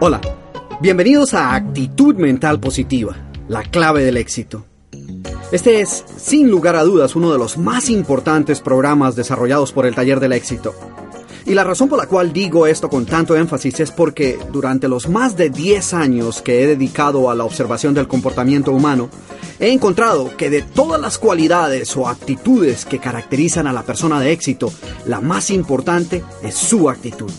Hola, bienvenidos a Actitud Mental Positiva, la clave del éxito. Este es, sin lugar a dudas, uno de los más importantes programas desarrollados por el Taller del Éxito. Y la razón por la cual digo esto con tanto énfasis es porque durante los más de 10 años que he dedicado a la observación del comportamiento humano, he encontrado que de todas las cualidades o actitudes que caracterizan a la persona de éxito, la más importante es su actitud.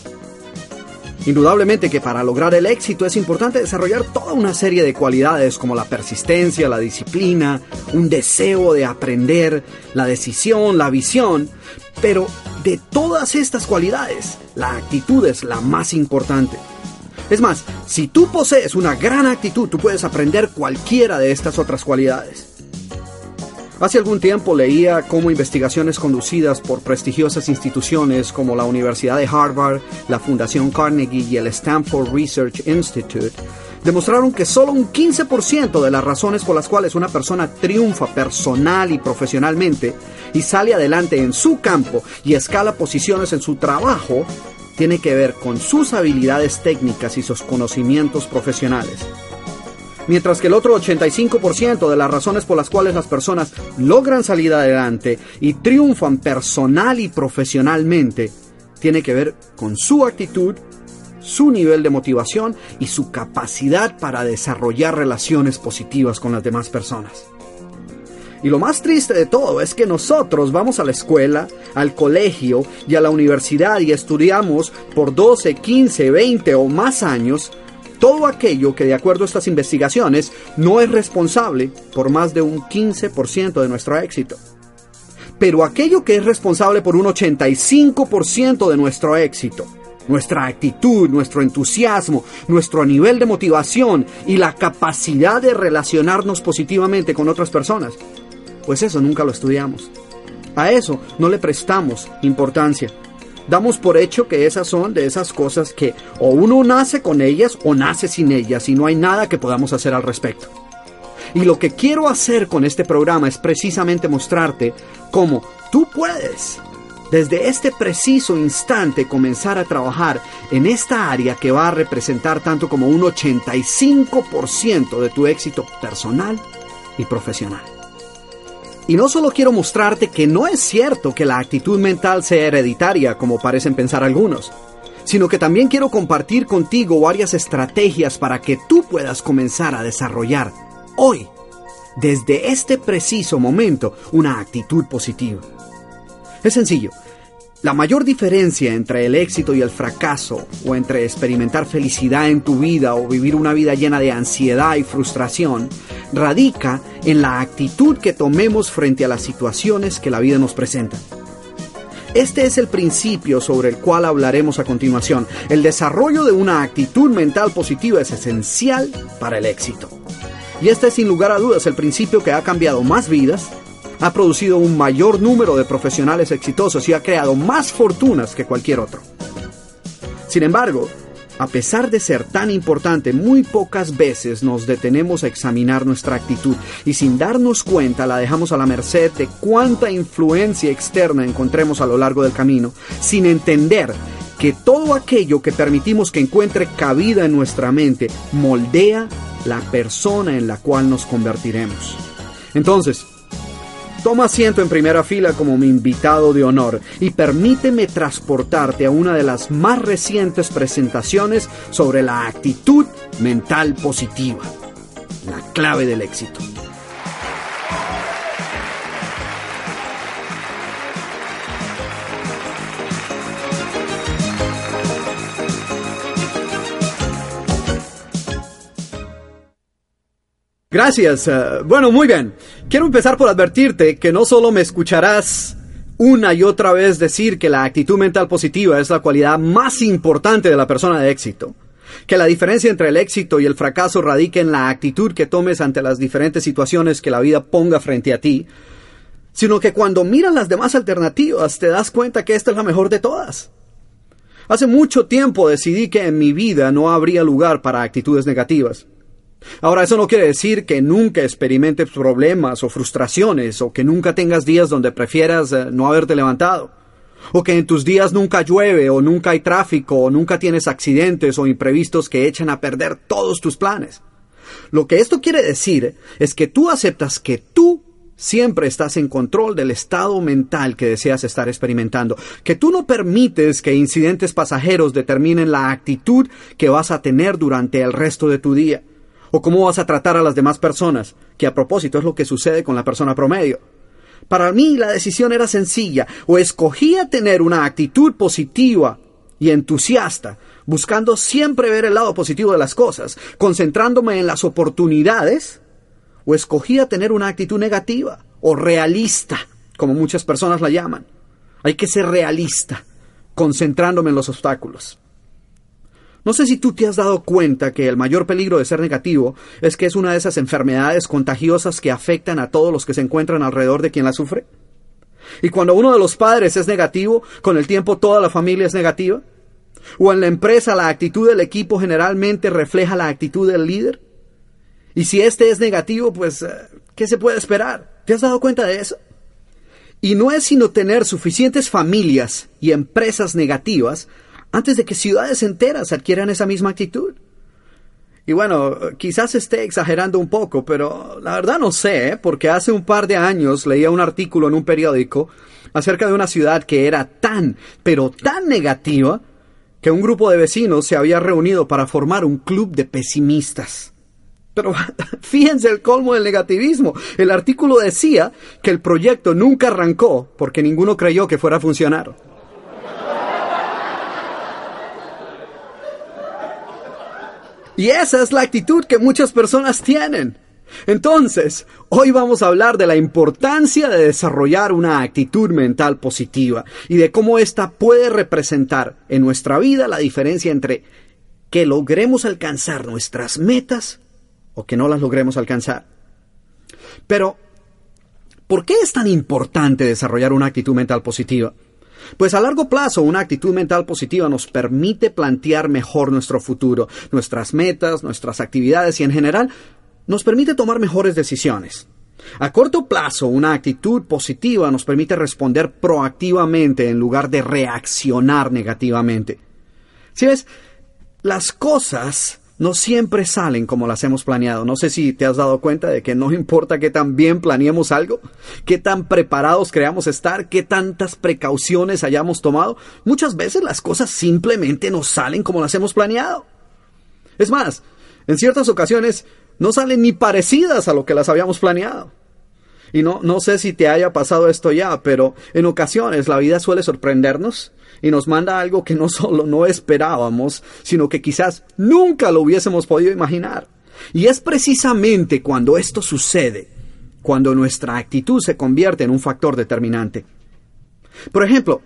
Indudablemente que para lograr el éxito es importante desarrollar toda una serie de cualidades como la persistencia, la disciplina, un deseo de aprender, la decisión, la visión, pero de todas estas cualidades, la actitud es la más importante. Es más, si tú posees una gran actitud, tú puedes aprender cualquiera de estas otras cualidades. Hace algún tiempo leía cómo investigaciones conducidas por prestigiosas instituciones como la Universidad de Harvard, la Fundación Carnegie y el Stanford Research Institute demostraron que solo un 15% de las razones por las cuales una persona triunfa personal y profesionalmente y sale adelante en su campo y escala posiciones en su trabajo tiene que ver con sus habilidades técnicas y sus conocimientos profesionales mientras que el otro 85% de las razones por las cuales las personas logran salir adelante y triunfan personal y profesionalmente tiene que ver con su actitud, su nivel de motivación y su capacidad para desarrollar relaciones positivas con las demás personas. Y lo más triste de todo es que nosotros vamos a la escuela, al colegio y a la universidad y estudiamos por 12, 15, 20 o más años todo aquello que de acuerdo a estas investigaciones no es responsable por más de un 15% de nuestro éxito. Pero aquello que es responsable por un 85% de nuestro éxito, nuestra actitud, nuestro entusiasmo, nuestro nivel de motivación y la capacidad de relacionarnos positivamente con otras personas, pues eso nunca lo estudiamos. A eso no le prestamos importancia damos por hecho que esas son de esas cosas que o uno nace con ellas o nace sin ellas y no hay nada que podamos hacer al respecto. Y lo que quiero hacer con este programa es precisamente mostrarte cómo tú puedes, desde este preciso instante, comenzar a trabajar en esta área que va a representar tanto como un 85% de tu éxito personal y profesional. Y no solo quiero mostrarte que no es cierto que la actitud mental sea hereditaria, como parecen pensar algunos, sino que también quiero compartir contigo varias estrategias para que tú puedas comenzar a desarrollar hoy, desde este preciso momento, una actitud positiva. Es sencillo, la mayor diferencia entre el éxito y el fracaso, o entre experimentar felicidad en tu vida o vivir una vida llena de ansiedad y frustración, radica en la actitud que tomemos frente a las situaciones que la vida nos presenta. Este es el principio sobre el cual hablaremos a continuación. El desarrollo de una actitud mental positiva es esencial para el éxito. Y este es sin lugar a dudas el principio que ha cambiado más vidas ha producido un mayor número de profesionales exitosos y ha creado más fortunas que cualquier otro. Sin embargo, a pesar de ser tan importante, muy pocas veces nos detenemos a examinar nuestra actitud y sin darnos cuenta la dejamos a la merced de cuánta influencia externa encontremos a lo largo del camino, sin entender que todo aquello que permitimos que encuentre cabida en nuestra mente moldea la persona en la cual nos convertiremos. Entonces, Toma asiento en primera fila como mi invitado de honor y permíteme transportarte a una de las más recientes presentaciones sobre la actitud mental positiva, la clave del éxito. Gracias. Eh, bueno, muy bien. Quiero empezar por advertirte que no solo me escucharás una y otra vez decir que la actitud mental positiva es la cualidad más importante de la persona de éxito, que la diferencia entre el éxito y el fracaso radica en la actitud que tomes ante las diferentes situaciones que la vida ponga frente a ti, sino que cuando miras las demás alternativas te das cuenta que esta es la mejor de todas. Hace mucho tiempo decidí que en mi vida no habría lugar para actitudes negativas. Ahora, eso no quiere decir que nunca experimentes problemas o frustraciones o que nunca tengas días donde prefieras eh, no haberte levantado. O que en tus días nunca llueve, o nunca hay tráfico, o nunca tienes accidentes o imprevistos que echan a perder todos tus planes. Lo que esto quiere decir es que tú aceptas que tú siempre estás en control del estado mental que deseas estar experimentando, que tú no permites que incidentes pasajeros determinen la actitud que vas a tener durante el resto de tu día, o cómo vas a tratar a las demás personas, que a propósito es lo que sucede con la persona promedio. Para mí la decisión era sencilla, o escogía tener una actitud positiva y entusiasta, buscando siempre ver el lado positivo de las cosas, concentrándome en las oportunidades, o escogía tener una actitud negativa o realista, como muchas personas la llaman. Hay que ser realista, concentrándome en los obstáculos. No sé si tú te has dado cuenta que el mayor peligro de ser negativo es que es una de esas enfermedades contagiosas que afectan a todos los que se encuentran alrededor de quien la sufre. Y cuando uno de los padres es negativo, con el tiempo toda la familia es negativa. O en la empresa la actitud del equipo generalmente refleja la actitud del líder. Y si este es negativo, pues, eh, ¿qué se puede esperar? ¿Te has dado cuenta de eso? Y no es sino tener suficientes familias y empresas negativas antes de que ciudades enteras adquieran esa misma actitud. Y bueno, quizás esté exagerando un poco, pero la verdad no sé, ¿eh? porque hace un par de años leía un artículo en un periódico acerca de una ciudad que era tan, pero tan negativa, que un grupo de vecinos se había reunido para formar un club de pesimistas. Pero fíjense el colmo del negativismo. El artículo decía que el proyecto nunca arrancó porque ninguno creyó que fuera a funcionar. Y esa es la actitud que muchas personas tienen. Entonces, hoy vamos a hablar de la importancia de desarrollar una actitud mental positiva y de cómo ésta puede representar en nuestra vida la diferencia entre que logremos alcanzar nuestras metas o que no las logremos alcanzar. Pero, ¿por qué es tan importante desarrollar una actitud mental positiva? Pues a largo plazo una actitud mental positiva nos permite plantear mejor nuestro futuro, nuestras metas, nuestras actividades y en general nos permite tomar mejores decisiones. A corto plazo, una actitud positiva nos permite responder proactivamente en lugar de reaccionar negativamente. Si ves, las cosas no siempre salen como las hemos planeado. No sé si te has dado cuenta de que no importa qué tan bien planeemos algo, qué tan preparados creamos estar, qué tantas precauciones hayamos tomado, muchas veces las cosas simplemente no salen como las hemos planeado. Es más, en ciertas ocasiones no salen ni parecidas a lo que las habíamos planeado. Y no, no sé si te haya pasado esto ya, pero en ocasiones la vida suele sorprendernos y nos manda algo que no solo no esperábamos, sino que quizás nunca lo hubiésemos podido imaginar. Y es precisamente cuando esto sucede, cuando nuestra actitud se convierte en un factor determinante. Por ejemplo,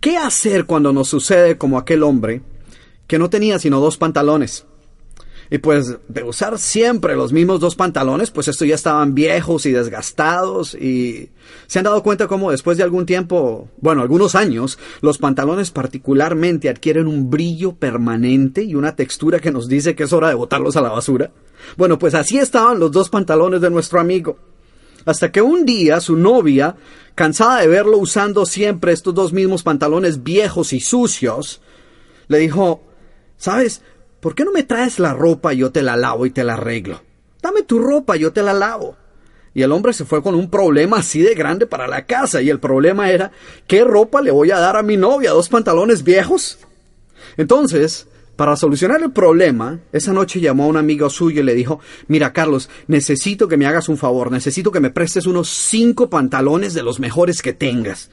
¿qué hacer cuando nos sucede como aquel hombre que no tenía sino dos pantalones? Y pues de usar siempre los mismos dos pantalones, pues estos ya estaban viejos y desgastados y se han dado cuenta cómo después de algún tiempo, bueno, algunos años, los pantalones particularmente adquieren un brillo permanente y una textura que nos dice que es hora de botarlos a la basura. Bueno, pues así estaban los dos pantalones de nuestro amigo. Hasta que un día su novia, cansada de verlo usando siempre estos dos mismos pantalones viejos y sucios, le dijo, ¿sabes? ¿Por qué no me traes la ropa y yo te la lavo y te la arreglo? Dame tu ropa, y yo te la lavo. Y el hombre se fue con un problema así de grande para la casa, y el problema era, ¿qué ropa le voy a dar a mi novia? ¿Dos pantalones viejos? Entonces, para solucionar el problema, esa noche llamó a un amigo suyo y le dijo, mira Carlos, necesito que me hagas un favor, necesito que me prestes unos cinco pantalones de los mejores que tengas.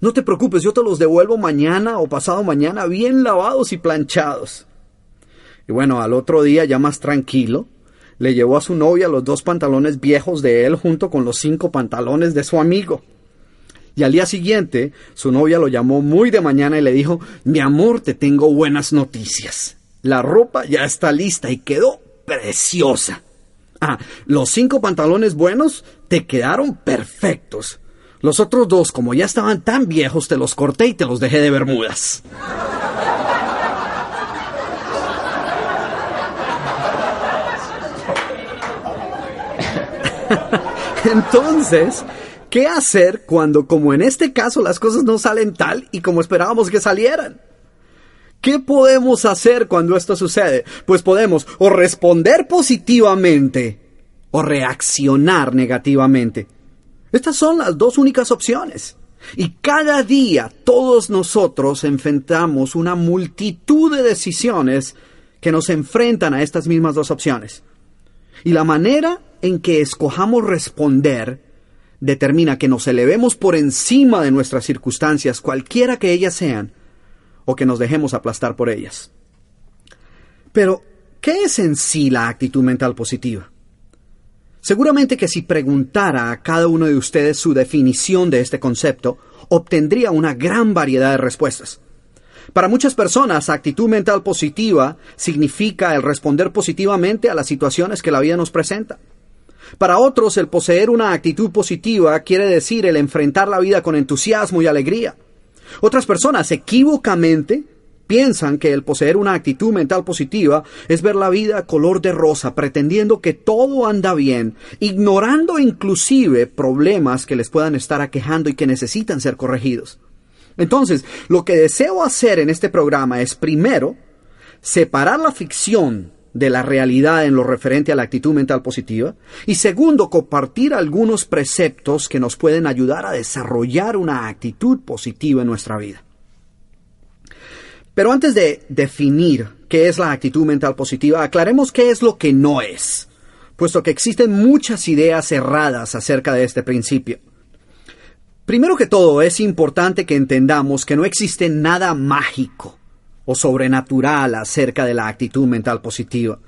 No te preocupes, yo te los devuelvo mañana o pasado mañana bien lavados y planchados. Y bueno, al otro día, ya más tranquilo, le llevó a su novia los dos pantalones viejos de él junto con los cinco pantalones de su amigo. Y al día siguiente, su novia lo llamó muy de mañana y le dijo, mi amor, te tengo buenas noticias. La ropa ya está lista y quedó preciosa. Ah, los cinco pantalones buenos te quedaron perfectos. Los otros dos, como ya estaban tan viejos, te los corté y te los dejé de bermudas. Entonces, ¿qué hacer cuando, como en este caso, las cosas no salen tal y como esperábamos que salieran? ¿Qué podemos hacer cuando esto sucede? Pues podemos o responder positivamente o reaccionar negativamente. Estas son las dos únicas opciones. Y cada día todos nosotros enfrentamos una multitud de decisiones que nos enfrentan a estas mismas dos opciones. Y la manera en que escojamos responder determina que nos elevemos por encima de nuestras circunstancias, cualquiera que ellas sean, o que nos dejemos aplastar por ellas. Pero, ¿qué es en sí la actitud mental positiva? Seguramente que si preguntara a cada uno de ustedes su definición de este concepto, obtendría una gran variedad de respuestas. Para muchas personas, actitud mental positiva significa el responder positivamente a las situaciones que la vida nos presenta. Para otros, el poseer una actitud positiva quiere decir el enfrentar la vida con entusiasmo y alegría. Otras personas equivocamente piensan que el poseer una actitud mental positiva es ver la vida color de rosa, pretendiendo que todo anda bien, ignorando inclusive problemas que les puedan estar aquejando y que necesitan ser corregidos. Entonces, lo que deseo hacer en este programa es primero separar la ficción de la realidad en lo referente a la actitud mental positiva. Y segundo, compartir algunos preceptos que nos pueden ayudar a desarrollar una actitud positiva en nuestra vida. Pero antes de definir qué es la actitud mental positiva, aclaremos qué es lo que no es, puesto que existen muchas ideas erradas acerca de este principio. Primero que todo, es importante que entendamos que no existe nada mágico o sobrenatural acerca de la actitud mental positiva.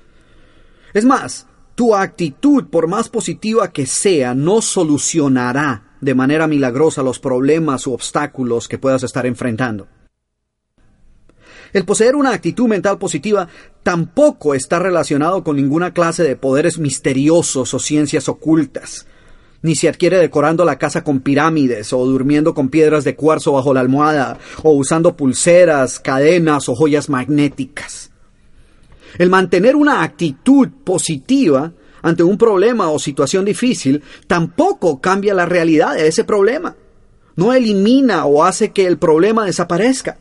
Es más, tu actitud, por más positiva que sea, no solucionará de manera milagrosa los problemas u obstáculos que puedas estar enfrentando. El poseer una actitud mental positiva tampoco está relacionado con ninguna clase de poderes misteriosos o ciencias ocultas ni se adquiere decorando la casa con pirámides o durmiendo con piedras de cuarzo bajo la almohada o usando pulseras, cadenas o joyas magnéticas. El mantener una actitud positiva ante un problema o situación difícil tampoco cambia la realidad de ese problema. No elimina o hace que el problema desaparezca.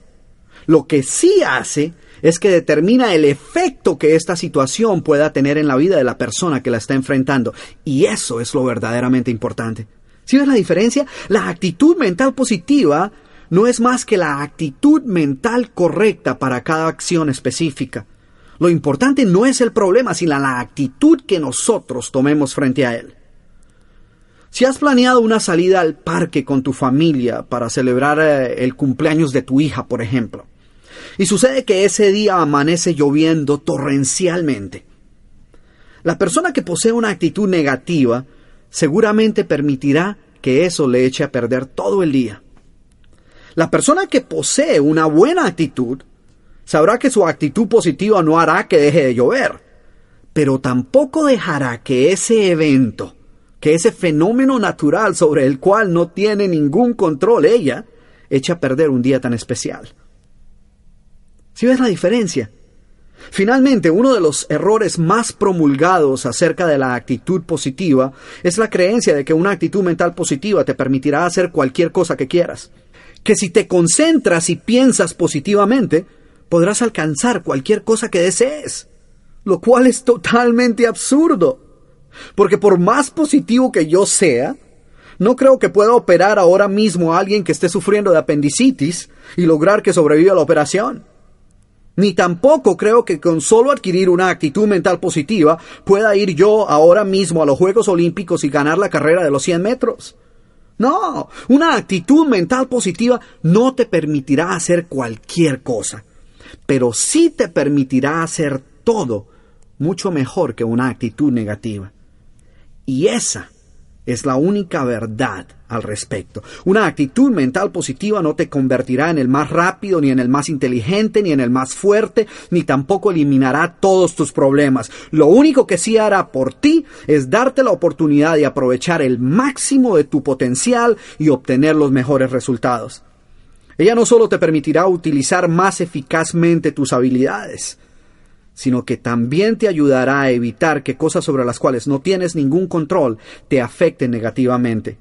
Lo que sí hace es que determina el efecto que esta situación pueda tener en la vida de la persona que la está enfrentando. Y eso es lo verdaderamente importante. ¿Sí ves la diferencia? La actitud mental positiva no es más que la actitud mental correcta para cada acción específica. Lo importante no es el problema, sino la actitud que nosotros tomemos frente a él. Si has planeado una salida al parque con tu familia para celebrar eh, el cumpleaños de tu hija, por ejemplo, y sucede que ese día amanece lloviendo torrencialmente. La persona que posee una actitud negativa seguramente permitirá que eso le eche a perder todo el día. La persona que posee una buena actitud sabrá que su actitud positiva no hará que deje de llover, pero tampoco dejará que ese evento, que ese fenómeno natural sobre el cual no tiene ningún control ella, eche a perder un día tan especial. ¿Sí ves la diferencia? Finalmente, uno de los errores más promulgados acerca de la actitud positiva es la creencia de que una actitud mental positiva te permitirá hacer cualquier cosa que quieras. Que si te concentras y piensas positivamente, podrás alcanzar cualquier cosa que desees. Lo cual es totalmente absurdo. Porque por más positivo que yo sea, no creo que pueda operar ahora mismo a alguien que esté sufriendo de apendicitis y lograr que sobreviva a la operación. Ni tampoco creo que con solo adquirir una actitud mental positiva pueda ir yo ahora mismo a los Juegos Olímpicos y ganar la carrera de los 100 metros. No, una actitud mental positiva no te permitirá hacer cualquier cosa, pero sí te permitirá hacer todo mucho mejor que una actitud negativa. Y esa es la única verdad al respecto. Una actitud mental positiva no te convertirá en el más rápido, ni en el más inteligente, ni en el más fuerte, ni tampoco eliminará todos tus problemas. Lo único que sí hará por ti es darte la oportunidad de aprovechar el máximo de tu potencial y obtener los mejores resultados. Ella no solo te permitirá utilizar más eficazmente tus habilidades, sino que también te ayudará a evitar que cosas sobre las cuales no tienes ningún control te afecten negativamente.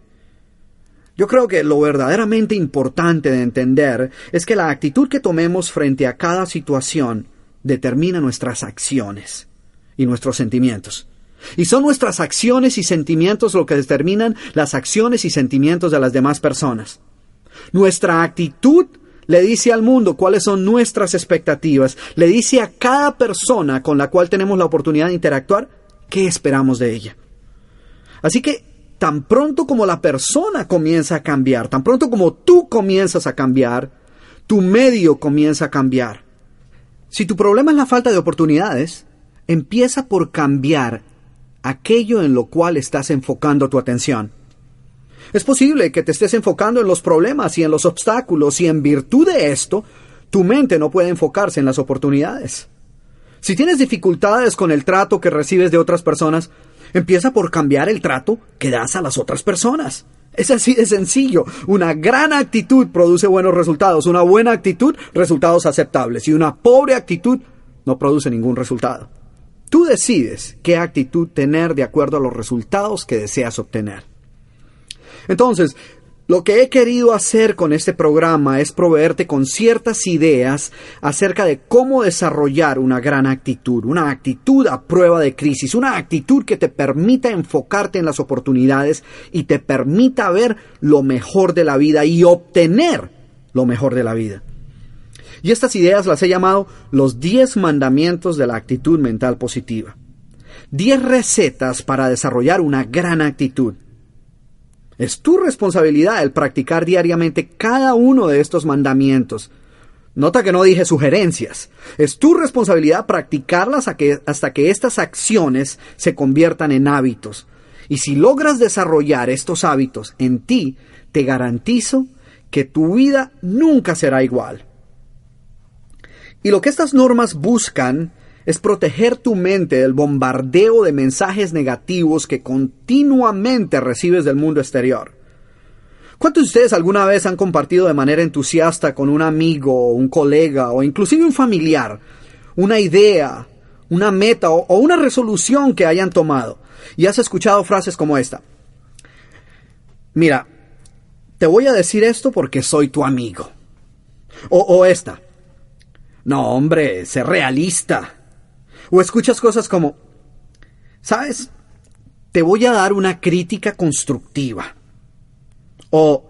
Yo creo que lo verdaderamente importante de entender es que la actitud que tomemos frente a cada situación determina nuestras acciones y nuestros sentimientos. Y son nuestras acciones y sentimientos lo que determinan las acciones y sentimientos de las demás personas. Nuestra actitud le dice al mundo cuáles son nuestras expectativas, le dice a cada persona con la cual tenemos la oportunidad de interactuar qué esperamos de ella. Así que tan pronto como la persona comienza a cambiar, tan pronto como tú comienzas a cambiar, tu medio comienza a cambiar. Si tu problema es la falta de oportunidades, empieza por cambiar aquello en lo cual estás enfocando tu atención. Es posible que te estés enfocando en los problemas y en los obstáculos y en virtud de esto, tu mente no puede enfocarse en las oportunidades. Si tienes dificultades con el trato que recibes de otras personas, empieza por cambiar el trato que das a las otras personas. Es así de sencillo. Una gran actitud produce buenos resultados. Una buena actitud, resultados aceptables. Y una pobre actitud no produce ningún resultado. Tú decides qué actitud tener de acuerdo a los resultados que deseas obtener. Entonces, lo que he querido hacer con este programa es proveerte con ciertas ideas acerca de cómo desarrollar una gran actitud, una actitud a prueba de crisis, una actitud que te permita enfocarte en las oportunidades y te permita ver lo mejor de la vida y obtener lo mejor de la vida. Y estas ideas las he llamado los 10 mandamientos de la actitud mental positiva. 10 recetas para desarrollar una gran actitud. Es tu responsabilidad el practicar diariamente cada uno de estos mandamientos. Nota que no dije sugerencias. Es tu responsabilidad practicarlas hasta que estas acciones se conviertan en hábitos. Y si logras desarrollar estos hábitos en ti, te garantizo que tu vida nunca será igual. Y lo que estas normas buscan es proteger tu mente del bombardeo de mensajes negativos que continuamente recibes del mundo exterior. ¿Cuántos de ustedes alguna vez han compartido de manera entusiasta con un amigo, un colega o inclusive un familiar una idea, una meta o, una resolución que hayan tomado? Y has escuchado frases como esta. Mira, te voy a decir esto porque soy tu amigo. O, o esta. No, hombre, sé realista. O escuchas cosas como, ¿sabes? Te voy a dar una crítica constructiva. O,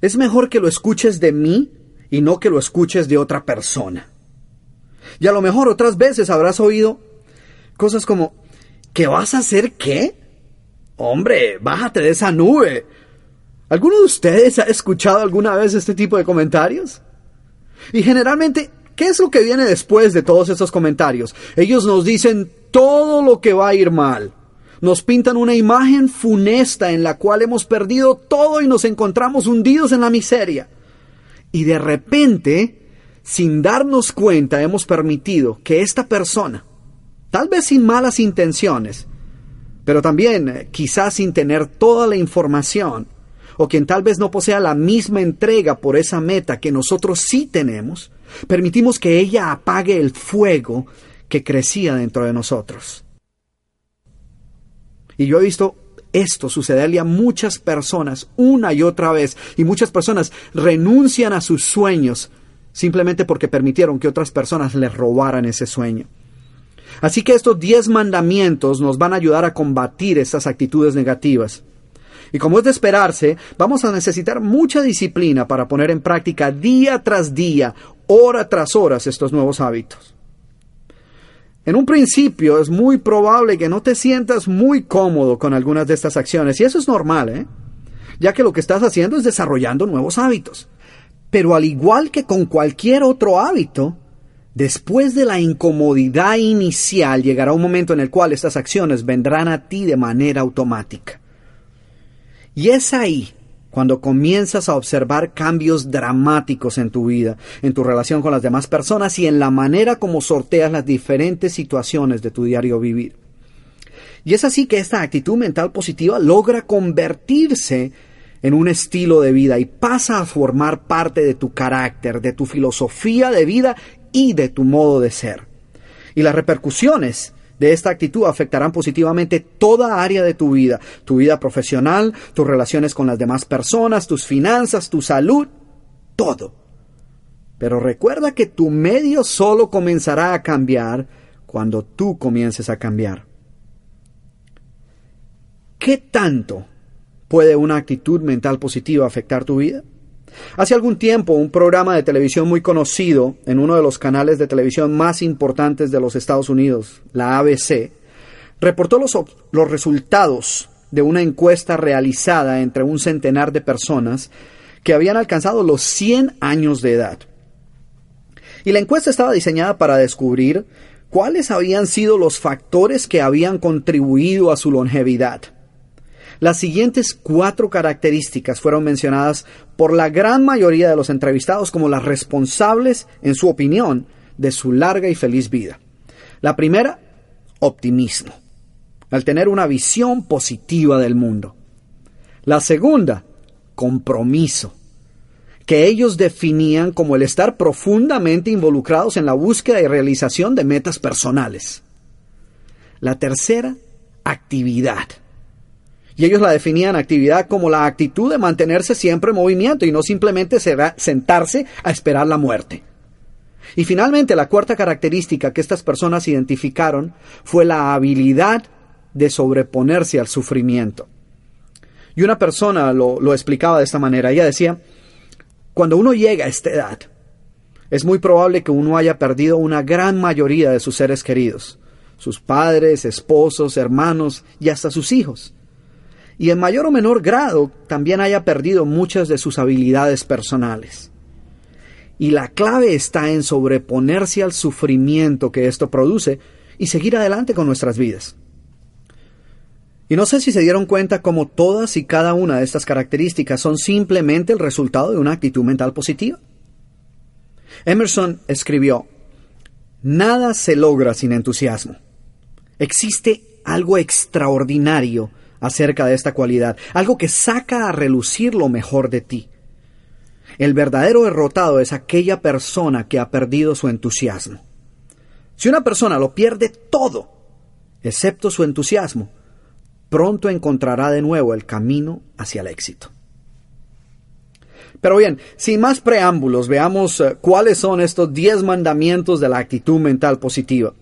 es mejor que lo escuches de mí y no que lo escuches de otra persona. Y a lo mejor otras veces habrás oído cosas como, ¿qué vas a hacer qué? Hombre, bájate de esa nube. ¿Alguno de ustedes ha escuchado alguna vez este tipo de comentarios? Y generalmente ¿Qué es lo que viene después de todos estos comentarios? Ellos nos dicen todo lo que va a ir mal. Nos pintan una imagen funesta en la cual hemos perdido todo y nos encontramos hundidos en la miseria. Y de repente, sin darnos cuenta, hemos permitido que esta persona, tal vez sin malas intenciones, pero también eh, quizás sin tener toda la información, o quien tal vez no posea la misma entrega por esa meta que nosotros sí tenemos, Permitimos que ella apague el fuego que crecía dentro de nosotros. Y yo he visto esto sucederle a muchas personas una y otra vez, y muchas personas renuncian a sus sueños simplemente porque permitieron que otras personas les robaran ese sueño. Así que estos diez mandamientos nos van a ayudar a combatir estas actitudes negativas. Y como es de esperarse, vamos a necesitar mucha disciplina para poner en práctica día tras día, hora tras hora estos nuevos hábitos. En un principio es muy probable que no te sientas muy cómodo con algunas de estas acciones, y eso es normal, ¿eh? ya que lo que estás haciendo es desarrollando nuevos hábitos. Pero al igual que con cualquier otro hábito, después de la incomodidad inicial llegará un momento en el cual estas acciones vendrán a ti de manera automática. Y es ahí cuando comienzas a observar cambios dramáticos en tu vida, en tu relación con las demás personas y en la manera como sorteas las diferentes situaciones de tu diario vivir. Y es así que esta actitud mental positiva logra convertirse en un estilo de vida y pasa a formar parte de tu carácter, de tu filosofía de vida y de tu modo de ser. Y las repercusiones de esta actitud afectarán positivamente toda área de tu vida, tu vida profesional, tus relaciones con las demás personas, tus finanzas, tu salud, todo. Pero recuerda que tu medio solo comenzará a cambiar cuando tú comiences a cambiar. ¿Qué tanto puede una actitud mental positiva afectar tu vida? Hace algún tiempo, un programa de televisión muy conocido en uno de los canales de televisión más importantes de los Estados Unidos, la ABC, reportó los, los resultados de una encuesta realizada entre un centenar de personas que habían alcanzado los 100 años de edad. Y la encuesta estaba diseñada para descubrir cuáles habían sido los factores que habían contribuido a su longevidad. Las siguientes cuatro características fueron mencionadas por la gran mayoría de los entrevistados como las responsables, en su opinión, de su larga y feliz vida. La primera, optimismo, al tener una visión positiva del mundo. La segunda, compromiso, que ellos definían como el estar profundamente involucrados en la búsqueda y realización de metas personales. La tercera, actividad y ellos la definían actividad como la actitud de mantenerse siempre en movimiento y no simplemente sentarse a esperar la muerte. Y finalmente, la cuarta característica que estas personas identificaron fue la habilidad de sobreponerse al sufrimiento. Y una persona lo, lo, explicaba de esta manera. Ella decía, cuando uno llega a esta edad, es muy probable que uno haya perdido una gran mayoría de sus seres queridos, sus padres, esposos, hermanos y hasta sus hijos y en mayor o menor grado también haya perdido muchas de sus habilidades personales. Y la clave está en sobreponerse al sufrimiento que esto produce y seguir adelante con nuestras vidas. Y no sé si se dieron cuenta cómo todas y cada una de estas características son simplemente el resultado de una actitud mental positiva. Emerson escribió, Nada se logra sin entusiasmo. Existe algo extraordinario acerca de esta cualidad, algo que saca a relucir lo mejor de ti. El verdadero derrotado es aquella persona que ha perdido su entusiasmo. Si una persona lo pierde todo, excepto su entusiasmo, pronto encontrará de nuevo el camino hacia el éxito. Pero bien, sin más preámbulos, veamos eh, cuáles son estos diez mandamientos de la actitud mental positiva.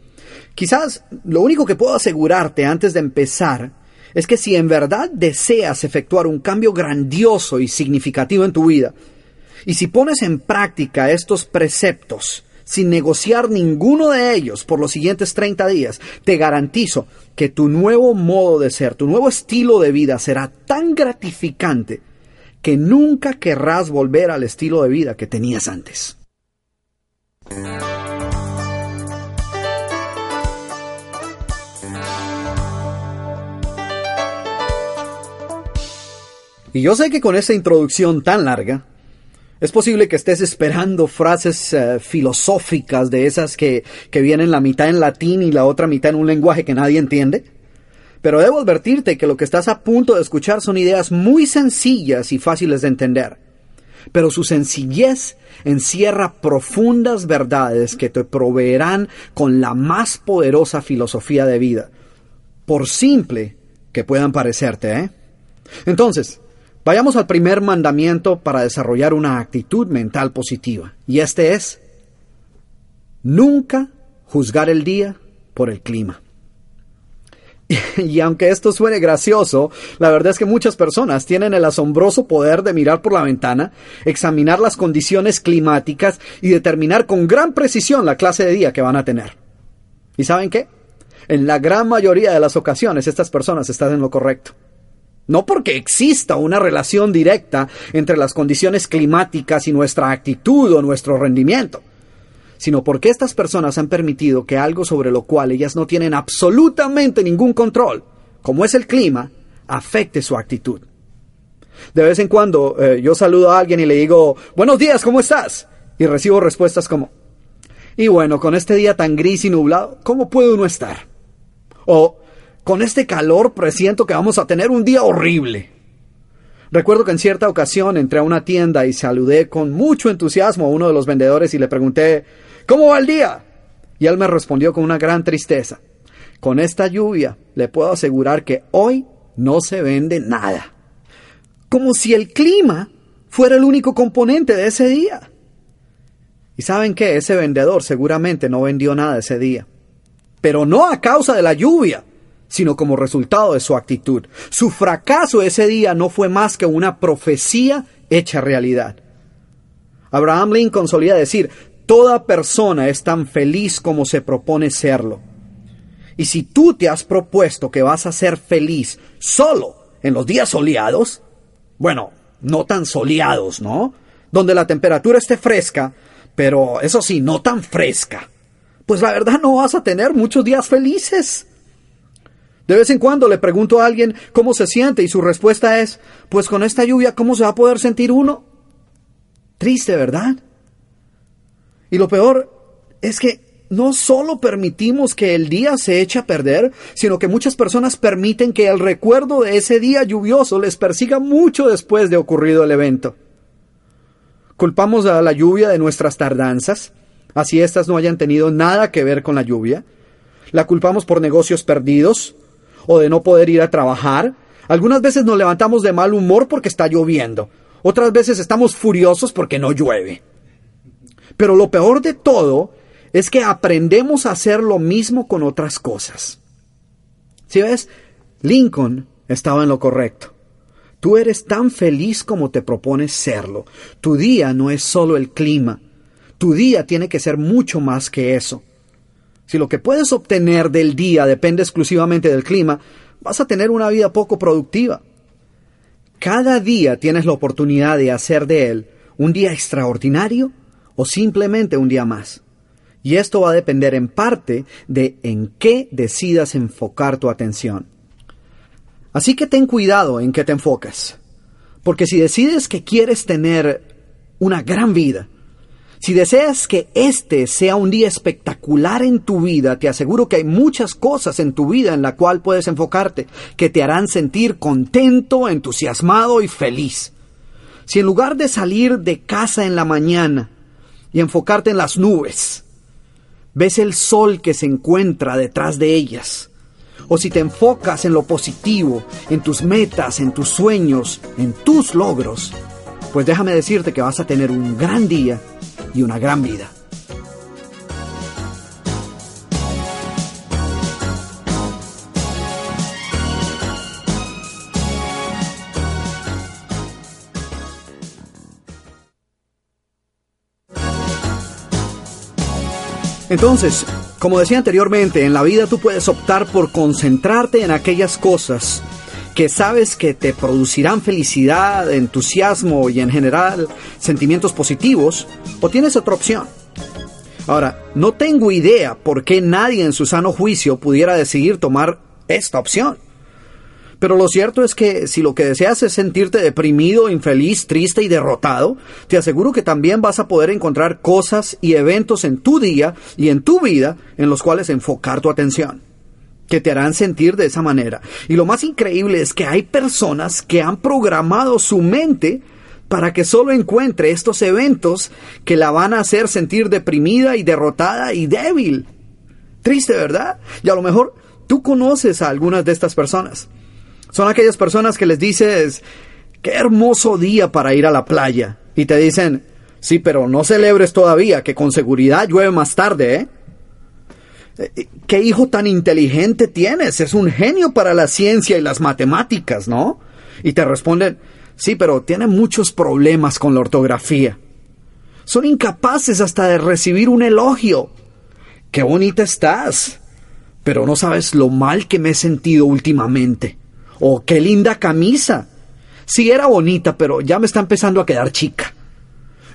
Quizás lo único que puedo asegurarte antes de empezar es que si en verdad deseas efectuar un cambio grandioso y significativo en tu vida, y si pones en práctica estos preceptos sin negociar ninguno de ellos por los siguientes 30 días, te garantizo que tu nuevo modo de ser, tu nuevo estilo de vida será tan gratificante que nunca querrás volver al estilo de vida que tenías antes. Y yo sé que con esta introducción tan larga, es posible que estés esperando frases eh, filosóficas de esas que, que vienen la mitad en latín y la otra mitad en un lenguaje que nadie entiende. Pero debo advertirte que lo que estás a punto de escuchar son ideas muy sencillas y fáciles de entender. Pero su sencillez encierra profundas verdades que te proveerán con la más poderosa filosofía de vida, por simple que puedan parecerte, ¿eh? Entonces, Vayamos al primer mandamiento para desarrollar una actitud mental positiva. Y este es, nunca juzgar el día por el clima. Y aunque esto suene gracioso, la verdad es que muchas personas tienen el asombroso poder de mirar por la ventana, examinar las condiciones climáticas y determinar con gran precisión la clase de día que van a tener. ¿Y saben qué? En la gran mayoría de las ocasiones estas personas están en lo correcto. No porque exista una relación directa entre las condiciones climáticas y nuestra actitud o nuestro rendimiento, sino porque estas personas han permitido que algo sobre lo cual ellas no tienen absolutamente ningún control, como es el clima, afecte su actitud. De vez en cuando eh, yo saludo a alguien y le digo, buenos días, ¿cómo estás? Y recibo respuestas como, y bueno, con este día tan gris y nublado, ¿cómo puede uno estar? O, con este calor presiento que vamos a tener un día horrible. Recuerdo que en cierta ocasión entré a una tienda y saludé con mucho entusiasmo a uno de los vendedores y le pregunté, ¿Cómo va el día? Y él me respondió con una gran tristeza, Con esta lluvia le puedo asegurar que hoy no se vende nada. Como si el clima fuera el único componente de ese día. Y saben que ese vendedor seguramente no vendió nada ese día. Pero no a causa de la lluvia, sino como resultado de su actitud. Su fracaso ese día no fue más que una profecía hecha realidad. Abraham Lincoln solía decir, toda persona es tan feliz como se propone serlo. Y si tú te has propuesto que vas a ser feliz solo en los días soleados, bueno, no tan soleados, ¿no? Donde la temperatura esté fresca, pero eso sí, no tan fresca. Pues la verdad no vas a tener muchos días felices. De vez en cuando le pregunto a alguien cómo se siente y su respuesta es, pues con esta lluvia, ¿cómo se va a poder sentir uno? Triste, ¿verdad? Y lo peor es que no solo permitimos que el día se eche a perder, sino que muchas personas permiten que el recuerdo de ese día lluvioso les persiga mucho después de ocurrido el evento. Culpamos a la lluvia de nuestras tardanzas, así éstas no hayan tenido nada que ver con la lluvia. La culpamos por negocios perdidos o de no poder ir a trabajar. Algunas veces nos levantamos de mal humor porque está lloviendo. Otras veces estamos furiosos porque no llueve. Pero lo peor de todo es que aprendemos a hacer lo mismo con otras cosas. Si ves, Lincoln estaba en lo correcto. Tú eres tan feliz como te propones serlo. Tu día no es solo el clima. Tu día tiene que ser mucho más que eso. Si lo que puedes obtener del día depende exclusivamente del clima, vas a tener una vida poco productiva. Cada día tienes la oportunidad de hacer de él un día extraordinario o simplemente un día más. Y esto va a depender en parte de en qué decidas enfocar tu atención. Así que ten cuidado en qué te enfocas. Porque si decides que quieres tener una gran vida, si deseas que este sea un día espectacular en tu vida, te aseguro que hay muchas cosas en tu vida en la cual puedes enfocarte que te harán sentir contento, entusiasmado y feliz. Si en lugar de salir de casa en la mañana y enfocarte en las nubes, ves el sol que se encuentra detrás de ellas. O si te enfocas en lo positivo, en tus metas, en tus sueños, en tus logros, pues déjame decirte que vas a tener un gran día y una gran vida. Entonces, como decía anteriormente, en la vida tú puedes optar por concentrarte en aquellas cosas que sabes que te producirán felicidad, entusiasmo y en general sentimientos positivos, o tienes otra opción. Ahora, no tengo idea por qué nadie en su sano juicio pudiera decidir tomar esta opción. Pero lo cierto es que si lo que deseas es sentirte deprimido, infeliz, triste y derrotado, te aseguro que también vas a poder encontrar cosas y eventos en tu día y en tu vida en los cuales enfocar tu atención que te harán sentir de esa manera. Y lo más increíble es que hay personas que han programado su mente para que solo encuentre estos eventos que la van a hacer sentir deprimida y derrotada y débil. Triste, ¿verdad? Y a lo mejor tú conoces a algunas de estas personas. Son aquellas personas que les dices, qué hermoso día para ir a la playa. Y te dicen, sí, pero no celebres todavía, que con seguridad llueve más tarde, ¿eh? eh ¿Qué hijo tan inteligente tienes? Es un genio para la ciencia y las matemáticas, ¿no? Y te responden, sí, pero tiene muchos problemas con la ortografía. Son incapaces hasta de recibir un elogio. Qué bonita estás. Pero no sabes lo mal que me he sentido últimamente. Oh, qué linda camisa. Sí, era bonita, pero ya me está empezando a quedar chica.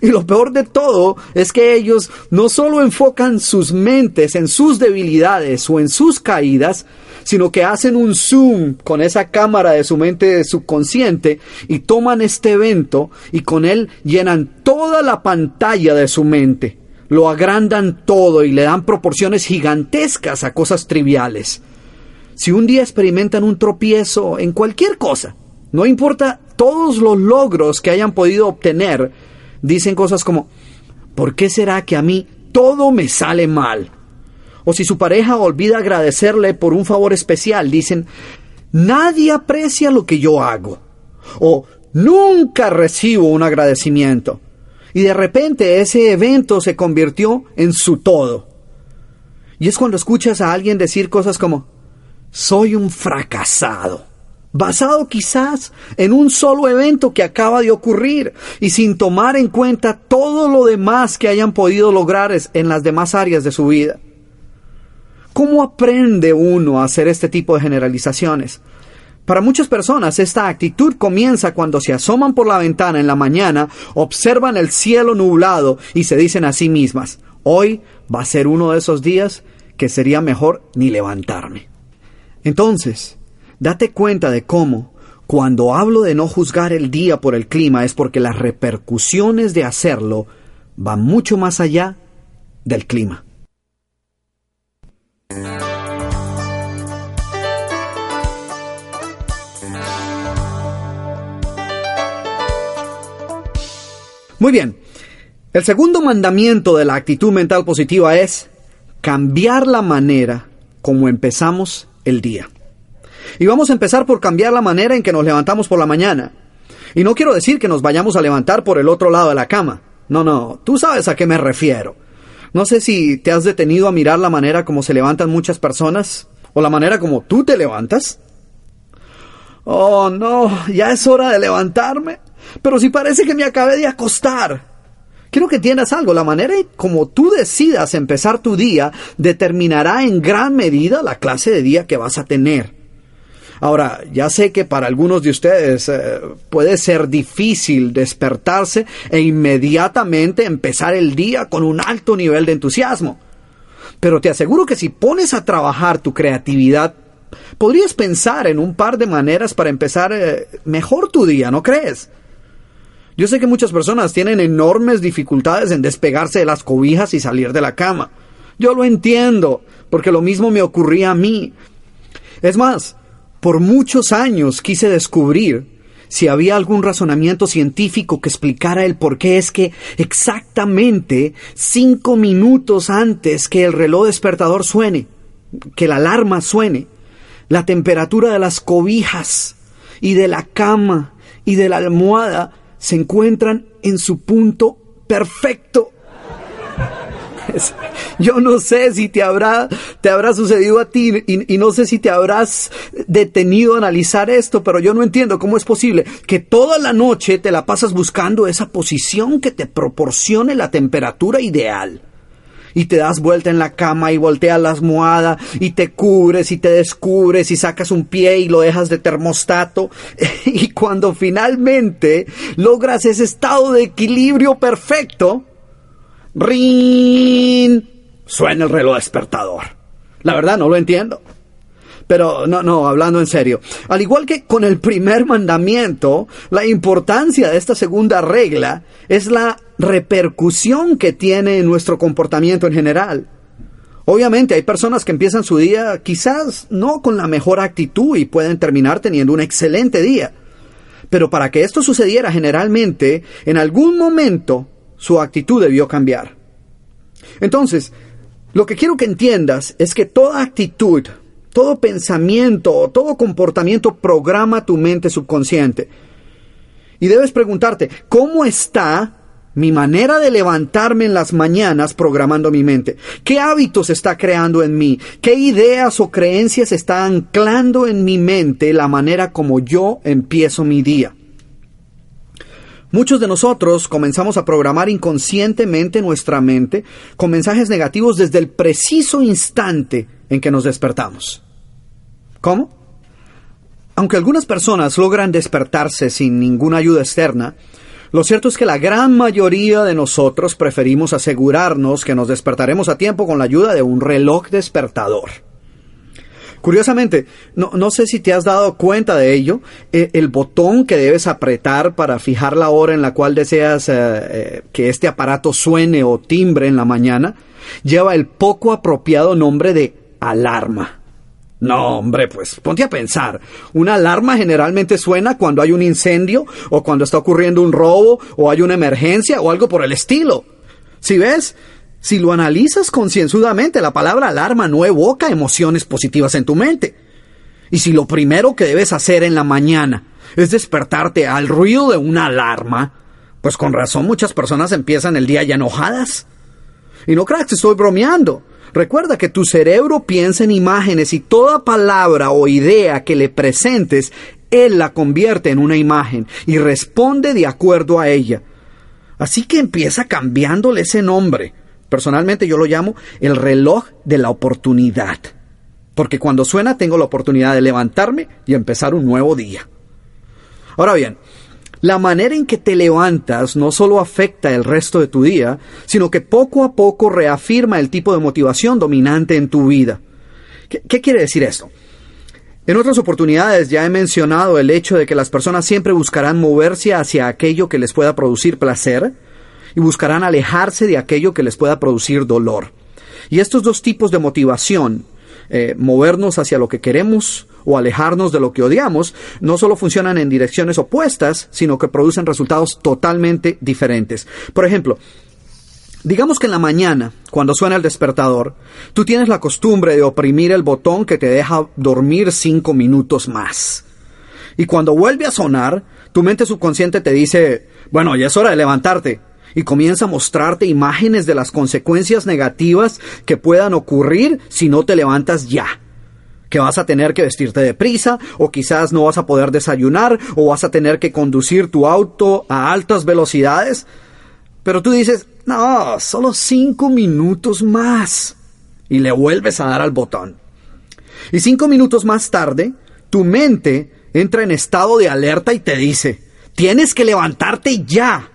Y lo peor de todo es que ellos no solo enfocan sus mentes en sus debilidades o en sus caídas, sino que hacen un zoom con esa cámara de su mente subconsciente y toman este evento y con él llenan toda la pantalla de su mente. Lo agrandan todo y le dan proporciones gigantescas a cosas triviales. Si un día experimentan un tropiezo en cualquier cosa, no importa todos los logros que hayan podido obtener, dicen cosas como, ¿por qué será que a mí todo me sale mal? O si su pareja olvida agradecerle por un favor especial, dicen, nadie aprecia lo que yo hago. O nunca recibo un agradecimiento. Y de repente ese evento se convirtió en su todo. Y es cuando escuchas a alguien decir cosas como, soy un fracasado, basado quizás en un solo evento que acaba de ocurrir y sin tomar en cuenta todo lo demás que hayan podido lograr en las demás áreas de su vida. ¿Cómo aprende uno a hacer este tipo de generalizaciones? Para muchas personas esta actitud comienza cuando se asoman por la ventana en la mañana, observan el cielo nublado y se dicen a sí mismas, hoy va a ser uno de esos días que sería mejor ni levantarme. Entonces, date cuenta de cómo, cuando hablo de no juzgar el día por el clima, es porque las repercusiones de hacerlo van mucho más allá del clima. Muy bien. El segundo mandamiento de la actitud mental positiva es cambiar la manera como empezamos el día. Y vamos a empezar por cambiar la manera en que nos levantamos por la mañana. Y no quiero decir que nos vayamos a levantar por el otro lado de la cama. No, no, tú sabes a qué me refiero. No sé si te has detenido a mirar la manera como se levantan muchas personas o la manera como tú te levantas. Oh, no, ya es hora de levantarme. Pero si parece que me acabé de acostar. Quiero que entiendas algo, la manera como tú decidas empezar tu día determinará en gran medida la clase de día que vas a tener. Ahora, ya sé que para algunos de ustedes eh, puede ser difícil despertarse e inmediatamente empezar el día con un alto nivel de entusiasmo. Pero te aseguro que si pones a trabajar tu creatividad, podrías pensar en un par de maneras para empezar eh, mejor tu día, ¿no crees? Yo sé que muchas personas tienen enormes dificultades en despegarse de las cobijas y salir de la cama. Yo lo entiendo, porque lo mismo me ocurría a mí. Es más, por muchos años quise descubrir si había algún razonamiento científico que explicara el por qué es que exactamente cinco minutos antes que el reloj despertador suene, que la alarma suene, la temperatura de las cobijas y de la cama y de la almohada se encuentran en su punto perfecto. Yo no sé si te habrá, te habrá sucedido a ti y, y, no sé si te habrás detenido a analizar esto, pero yo no entiendo cómo es posible que toda la noche te la pasas buscando esa posición que te proporcione la temperatura ideal. Y te das vuelta en la cama y volteas la almohada y te cubres y te descubres y sacas un pie y lo dejas de termostato. Y cuando finalmente logras ese estado de equilibrio perfecto, ¡rin! suena el reloj despertador. La verdad no lo entiendo. Pero no, no, hablando en serio. Al igual que con el primer mandamiento, la importancia de esta segunda regla es la repercusión que tiene en nuestro comportamiento en general. Obviamente hay personas que empiezan su día quizás no con la mejor actitud y pueden terminar teniendo un excelente día. Pero para que esto sucediera generalmente, en algún momento su actitud debió cambiar. Entonces, lo que quiero que entiendas es que toda actitud, todo pensamiento, todo comportamiento programa tu mente subconsciente. Y debes preguntarte, ¿cómo está mi manera de levantarme en las mañanas programando mi mente? ¿Qué hábitos está creando en mí? ¿Qué ideas o creencias está anclando en mi mente la manera como yo empiezo mi día? Muchos de nosotros comenzamos a programar inconscientemente nuestra mente con mensajes negativos desde el preciso instante en que nos despertamos. ¿Cómo? Aunque algunas personas logran despertarse sin ninguna ayuda externa, lo cierto es que la gran mayoría de nosotros preferimos asegurarnos que nos despertaremos a tiempo con la ayuda de un reloj despertador. Curiosamente, no, sé si te has dado cuenta de ello, eh, el botón que debes apretar para fijar la hora en la cual deseas eh, eh, que este aparato suene o timbre en la mañana, lleva el poco apropiado nombre de alarma. No, hombre, pues ponte a pensar. Una alarma generalmente suena cuando hay un incendio o cuando está ocurriendo un robo o hay una emergencia o algo por el estilo. Si ves, Si lo analizas concienzudamente, la palabra alarma no evoca emociones positivas en tu mente. Y si lo primero que debes hacer en la mañana es despertarte al ruido de una alarma, pues con razón muchas personas empiezan el día ya enojadas. Y no creas que estoy bromeando. Recuerda que tu cerebro piensa en imágenes y toda palabra o idea que le presentes, él la convierte en una imagen y responde de acuerdo a ella. Así que empieza cambiándole ese nombre. Personalmente yo lo llamo el reloj de la oportunidad. Porque cuando suena tengo la oportunidad de levantarme y empezar un nuevo día. Ahora bien, la manera en que te levantas no solo afecta el resto de tu día, sino que poco a poco reafirma el tipo de motivación dominante en tu vida. ¿Qué, quiere decir esto? En otras oportunidades ya he mencionado el hecho de que las personas siempre buscarán moverse hacia aquello que les pueda producir placer y buscarán alejarse de aquello que les pueda producir dolor. Y estos dos tipos de motivación, eh, movernos hacia lo que queremos o alejarnos de lo que odiamos, no solo funcionan en direcciones opuestas, sino que producen resultados totalmente diferentes. Por ejemplo, Digamos que en la mañana, cuando suena el despertador, tú tienes la costumbre de oprimir el botón que te deja dormir cinco minutos más. Y cuando vuelve a sonar, tu mente subconsciente te dice, bueno, ya es hora de levantarte. Y comienza a mostrarte imágenes de las consecuencias negativas que puedan ocurrir si no te levantas ya que vas a tener que vestirte deprisa, o quizás no vas a poder desayunar, o vas a tener que conducir tu auto a altas velocidades. Pero tú dices, no, solo cinco minutos más. Y le vuelves a dar al botón. Y cinco minutos más tarde, tu mente entra en estado de alerta y te dice, tienes que levantarte ya.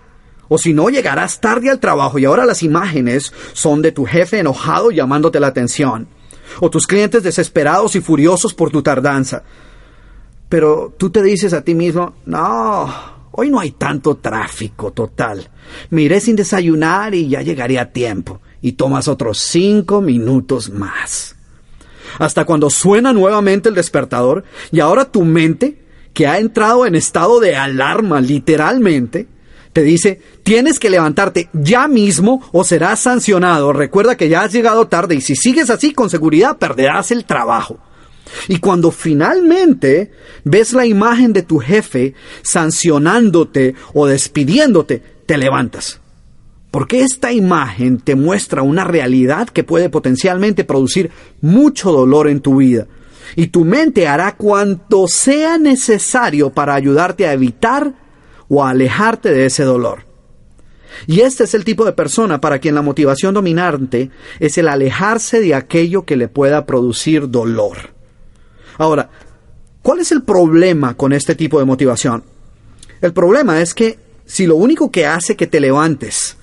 O si no, llegarás tarde al trabajo y ahora las imágenes son de tu jefe enojado llamándote la atención o tus clientes desesperados y furiosos por tu tardanza. Pero tú te dices a ti mismo, no, hoy no hay tanto tráfico total. Me iré sin desayunar y ya llegaré a tiempo. Y tomas otros cinco minutos más. Hasta cuando suena nuevamente el despertador y ahora tu mente, que ha entrado en estado de alarma literalmente, te dice, tienes que levantarte ya mismo o serás sancionado. Recuerda que ya has llegado tarde y si sigues así con seguridad perderás el trabajo. Y cuando finalmente ves la imagen de tu jefe sancionándote o despidiéndote, te levantas. Porque esta imagen te muestra una realidad que puede potencialmente producir mucho dolor en tu vida. Y tu mente hará cuanto sea necesario para ayudarte a evitar o alejarte de ese dolor. Y este es el tipo de persona para quien la motivación dominante es el alejarse de aquello que le pueda producir dolor. Ahora, ¿cuál es el problema con este tipo de motivación? El problema es que si lo único que hace que te levantes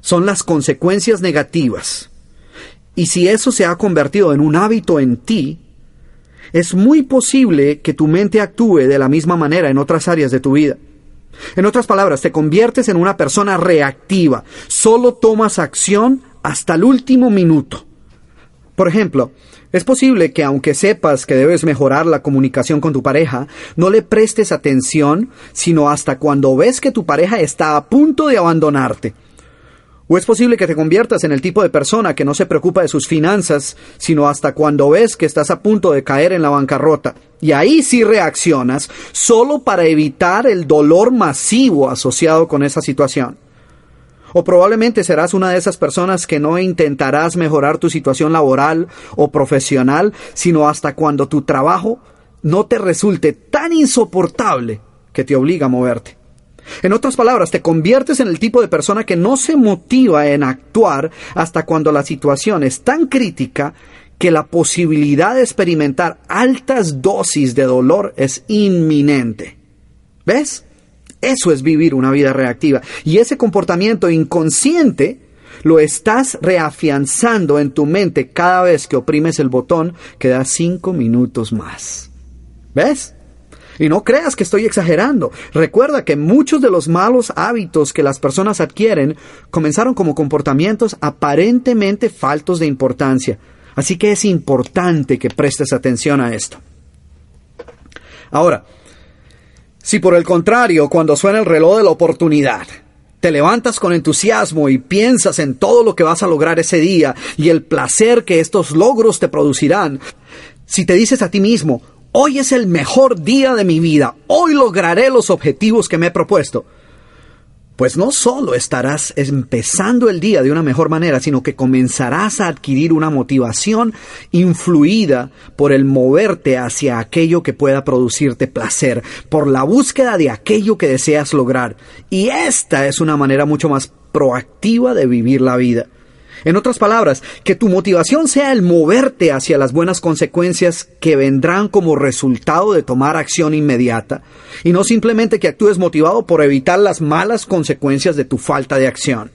son las consecuencias negativas, y si eso se ha convertido en un hábito en ti, es muy posible que tu mente actúe de la misma manera en otras áreas de tu vida. En otras palabras, te conviertes en una persona reactiva. Solo tomas acción hasta el último minuto. Por ejemplo, es posible que aunque sepas que debes mejorar la comunicación con tu pareja, no le prestes atención sino hasta cuando ves que tu pareja está a punto de abandonarte. O es posible que te conviertas en el tipo de persona que no se preocupa de sus finanzas, sino hasta cuando ves que estás a punto de caer en la bancarrota. Y ahí sí reaccionas, solo para evitar el dolor masivo asociado con esa situación. O probablemente serás una de esas personas que no intentarás mejorar tu situación laboral o profesional, sino hasta cuando tu trabajo no te resulte tan insoportable que te obliga a moverte. En otras palabras, te conviertes en el tipo de persona que no se motiva en actuar hasta cuando la situación es tan crítica que la posibilidad de experimentar altas dosis de dolor es inminente. ¿Ves? Eso es vivir una vida reactiva. Y ese comportamiento inconsciente lo estás reafianzando en tu mente cada vez que oprimes el botón que da cinco minutos más. ¿Ves? Y no creas que estoy exagerando. Recuerda que muchos de los malos hábitos que las personas adquieren comenzaron como comportamientos aparentemente faltos de importancia. Así que es importante que prestes atención a esto. Ahora, si por el contrario, cuando suena el reloj de la oportunidad, te levantas con entusiasmo y piensas en todo lo que vas a lograr ese día y el placer que estos logros te producirán, si te dices a ti mismo, hoy es el mejor día de mi vida, hoy lograré los objetivos que me he propuesto, pues no solo estarás empezando el día de una mejor manera, sino que comenzarás a adquirir una motivación influida por el moverte hacia aquello que pueda producirte placer, por la búsqueda de aquello que deseas lograr. Y esta es una manera mucho más proactiva de vivir la vida. En otras palabras, que tu motivación sea el moverte hacia las buenas consecuencias que vendrán como resultado de tomar acción inmediata, y no simplemente que actúes motivado por evitar las malas consecuencias de tu falta de acción.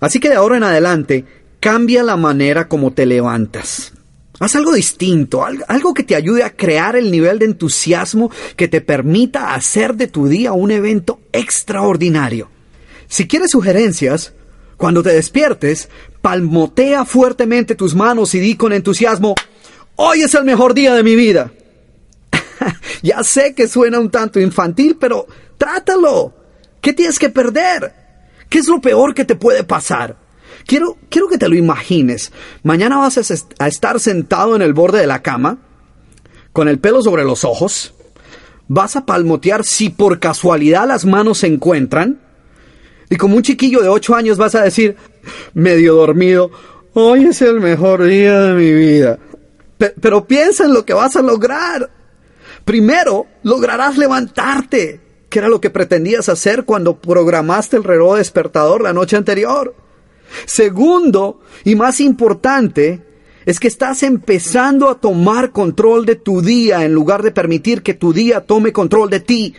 Así que de ahora en adelante, cambia la manera como te levantas. Haz algo distinto, algo que te ayude a crear el nivel de entusiasmo que te permita hacer de tu día un evento extraordinario. Si quieres sugerencias, cuando te despiertes, palmotea fuertemente tus manos y di con entusiasmo, hoy es el mejor día de mi vida. ya sé que suena un tanto infantil, pero trátalo. ¿Qué tienes que perder? ¿Qué es lo peor que te puede pasar? Quiero, quiero que te lo imagines. Mañana vas a estar sentado en el borde de la cama, con el pelo sobre los ojos. Vas a palmotear si por casualidad las manos se encuentran y como un chiquillo de ocho años vas a decir, medio dormido, hoy es el mejor día de mi vida. pero piensa en lo que vas a lograr. Primero, lograrás levantarte, que era lo que pretendías hacer cuando programaste el reloj despertador la noche anterior. Segundo, y más importante, es que estás empezando a tomar control de tu día en lugar de permitir que tu día tome control de ti.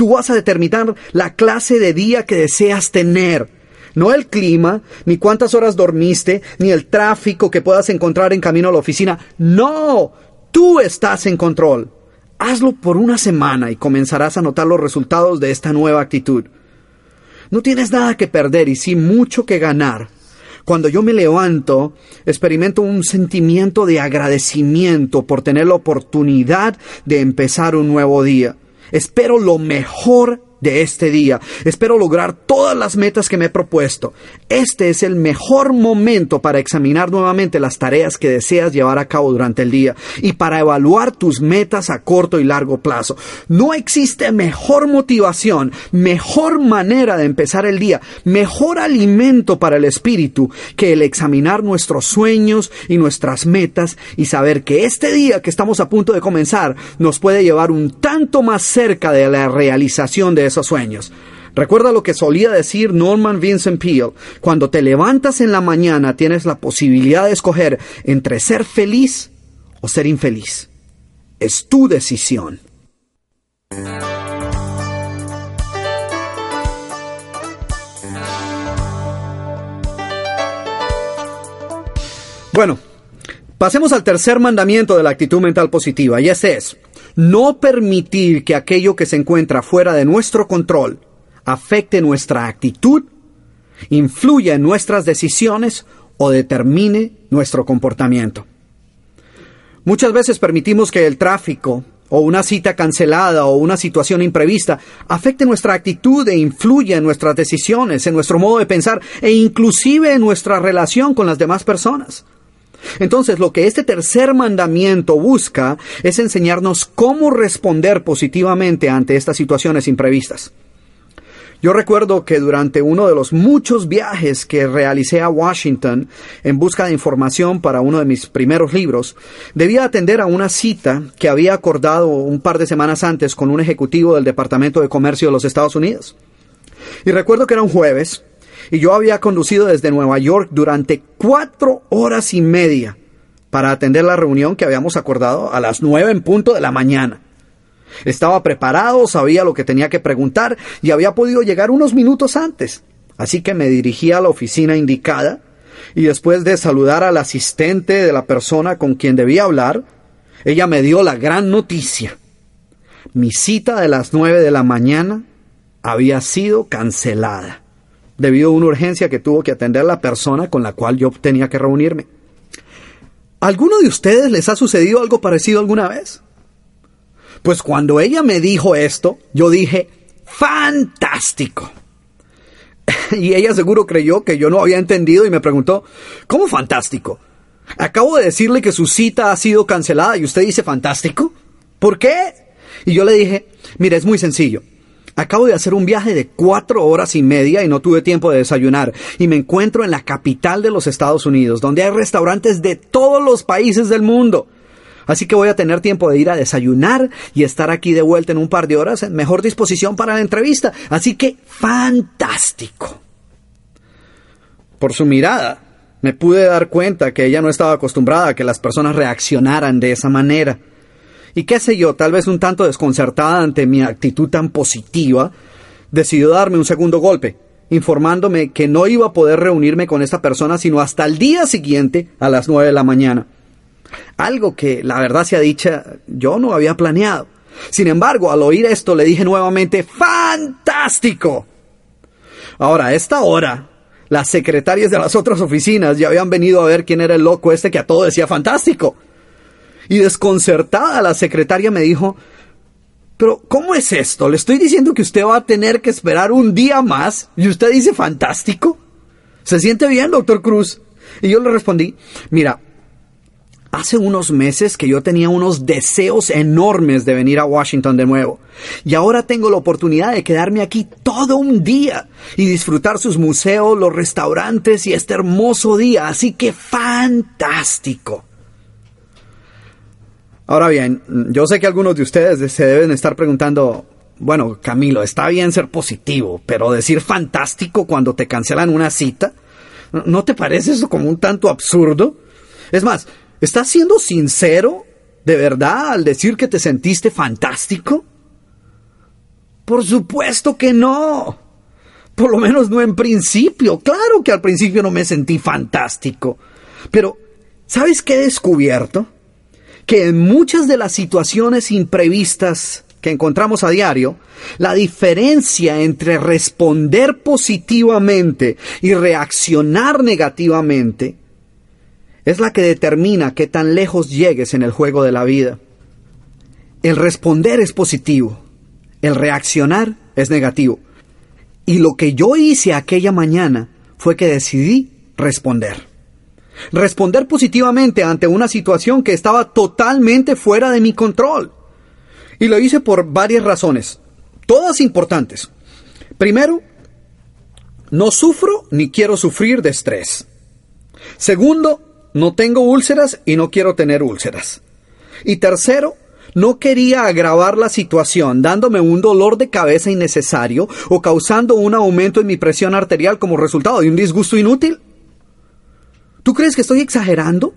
Tú vas a determinar la clase de día que deseas tener. No el clima, ni cuántas horas dormiste, ni el tráfico que puedas encontrar en camino a la oficina. No, tú estás en control. Hazlo por una semana y comenzarás a notar los resultados de esta nueva actitud. No tienes nada que perder y sí mucho que ganar. Cuando yo me levanto, experimento un sentimiento de agradecimiento por tener la oportunidad de empezar un nuevo día. Espero lo mejor de este día. Espero lograr todas las metas que me he propuesto. Este es el mejor momento para examinar nuevamente las tareas que deseas llevar a cabo durante el día y para evaluar tus metas a corto y largo plazo. No existe mejor motivación, mejor manera de empezar el día, mejor alimento para el espíritu que el examinar nuestros sueños y nuestras metas y saber que este día que estamos a punto de comenzar nos puede llevar un tanto más cerca de la realización de esos sueños. Recuerda lo que solía decir Norman Vincent Peale, cuando te levantas en la mañana tienes la posibilidad de escoger entre ser feliz o ser infeliz. Es tu decisión. Bueno, pasemos al tercer mandamiento de la actitud mental positiva, y ese es, no permitir que aquello que se encuentra fuera de nuestro control afecte nuestra actitud, influya en nuestras decisiones o determine nuestro comportamiento. Muchas veces permitimos que el tráfico o una cita cancelada o una situación imprevista afecte nuestra actitud e influya en nuestras decisiones, en nuestro modo de pensar e inclusive en nuestra relación con las demás personas. Entonces, lo que este tercer mandamiento busca es enseñarnos cómo responder positivamente ante estas situaciones imprevistas. Yo recuerdo que durante uno de los muchos viajes que realicé a Washington en busca de información para uno de mis primeros libros, debía atender a una cita que había acordado un par de semanas antes con un ejecutivo del Departamento de Comercio de los Estados Unidos. Y recuerdo que era un jueves, y yo había conducido desde Nueva York durante cuatro horas y media para atender la reunión que habíamos acordado a las nueve en punto de la mañana. Estaba preparado, sabía lo que tenía que preguntar y había podido llegar unos minutos antes. Así que me dirigí a la oficina indicada y después de saludar al asistente de la persona con quien debía hablar, ella me dio la gran noticia. Mi cita de las nueve de la mañana había sido cancelada debido a una urgencia que tuvo que atender la persona con la cual yo tenía que reunirme. ¿Alguno de ustedes les ha sucedido algo parecido alguna vez? Pues cuando ella me dijo esto, yo dije, fantástico. Y ella seguro creyó que yo no había entendido y me preguntó, ¿cómo fantástico? Acabo de decirle que su cita ha sido cancelada y usted dice fantástico. ¿Por qué? Y yo le dije, mire, es muy sencillo. Acabo de hacer un viaje de cuatro horas y media y no tuve tiempo de desayunar. Y me encuentro en la capital de los Estados Unidos, donde hay restaurantes de todos los países del mundo. Así que voy a tener tiempo de ir a desayunar y estar aquí de vuelta en un par de horas en mejor disposición para la entrevista. Así que fantástico. Por su mirada, me pude dar cuenta que ella no estaba acostumbrada a que las personas reaccionaran de esa manera. Y qué sé yo, tal vez un tanto desconcertada ante mi actitud tan positiva, decidió darme un segundo golpe, informándome que no iba a poder reunirme con esta persona sino hasta el día siguiente a las nueve de la mañana. Algo que, la verdad sea dicha, yo no había planeado. Sin embargo, al oír esto le dije nuevamente, ¡fantástico! Ahora, a esta hora, las secretarias de las otras oficinas ya habían venido a ver quién era el loco este que a todo decía fantástico. Y desconcertada la secretaria me dijo, pero ¿cómo es esto? Le estoy diciendo que usted va a tener que esperar un día más y usted dice fantástico. ¿Se siente bien, doctor Cruz? Y yo le respondí, mira, Hace unos meses que yo tenía unos deseos enormes de venir a Washington de nuevo. Y ahora tengo la oportunidad de quedarme aquí todo un día y disfrutar sus museos, los restaurantes y este hermoso día. Así que fantástico. Ahora bien, yo sé que algunos de ustedes se deben estar preguntando, bueno, Camilo, está bien ser positivo, pero decir fantástico cuando te cancelan una cita, ¿no te parece eso como un tanto absurdo? Es más, ¿Estás siendo sincero de verdad al decir que te sentiste fantástico? Por supuesto que no. Por lo menos no en principio. Claro que al principio no me sentí fantástico. Pero, ¿sabes qué he descubierto? Que en muchas de las situaciones imprevistas que encontramos a diario, la diferencia entre responder positivamente y reaccionar negativamente es la que determina qué tan lejos llegues en el juego de la vida. El responder es positivo, el reaccionar es negativo. Y lo que yo hice aquella mañana fue que decidí responder. Responder positivamente ante una situación que estaba totalmente fuera de mi control. Y lo hice por varias razones, todas importantes. Primero, no sufro ni quiero sufrir de estrés. Segundo, no tengo úlceras y no quiero tener úlceras. Y tercero, no quería agravar la situación dándome un dolor de cabeza innecesario o causando un aumento en mi presión arterial como resultado de un disgusto inútil. ¿Tú crees que estoy exagerando?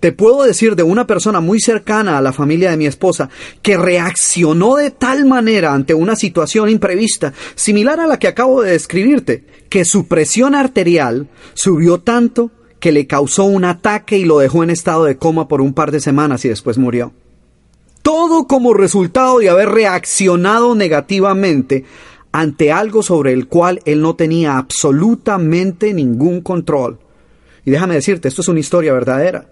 Te puedo decir de una persona muy cercana a la familia de mi esposa que reaccionó de tal manera ante una situación imprevista, similar a la que acabo de describirte, que su presión arterial subió tanto que le causó un ataque y lo dejó en estado de coma por un par de semanas y después murió. Todo como resultado de haber reaccionado negativamente ante algo sobre el cual él no tenía absolutamente ningún control. Y déjame decirte, esto es una historia verdadera.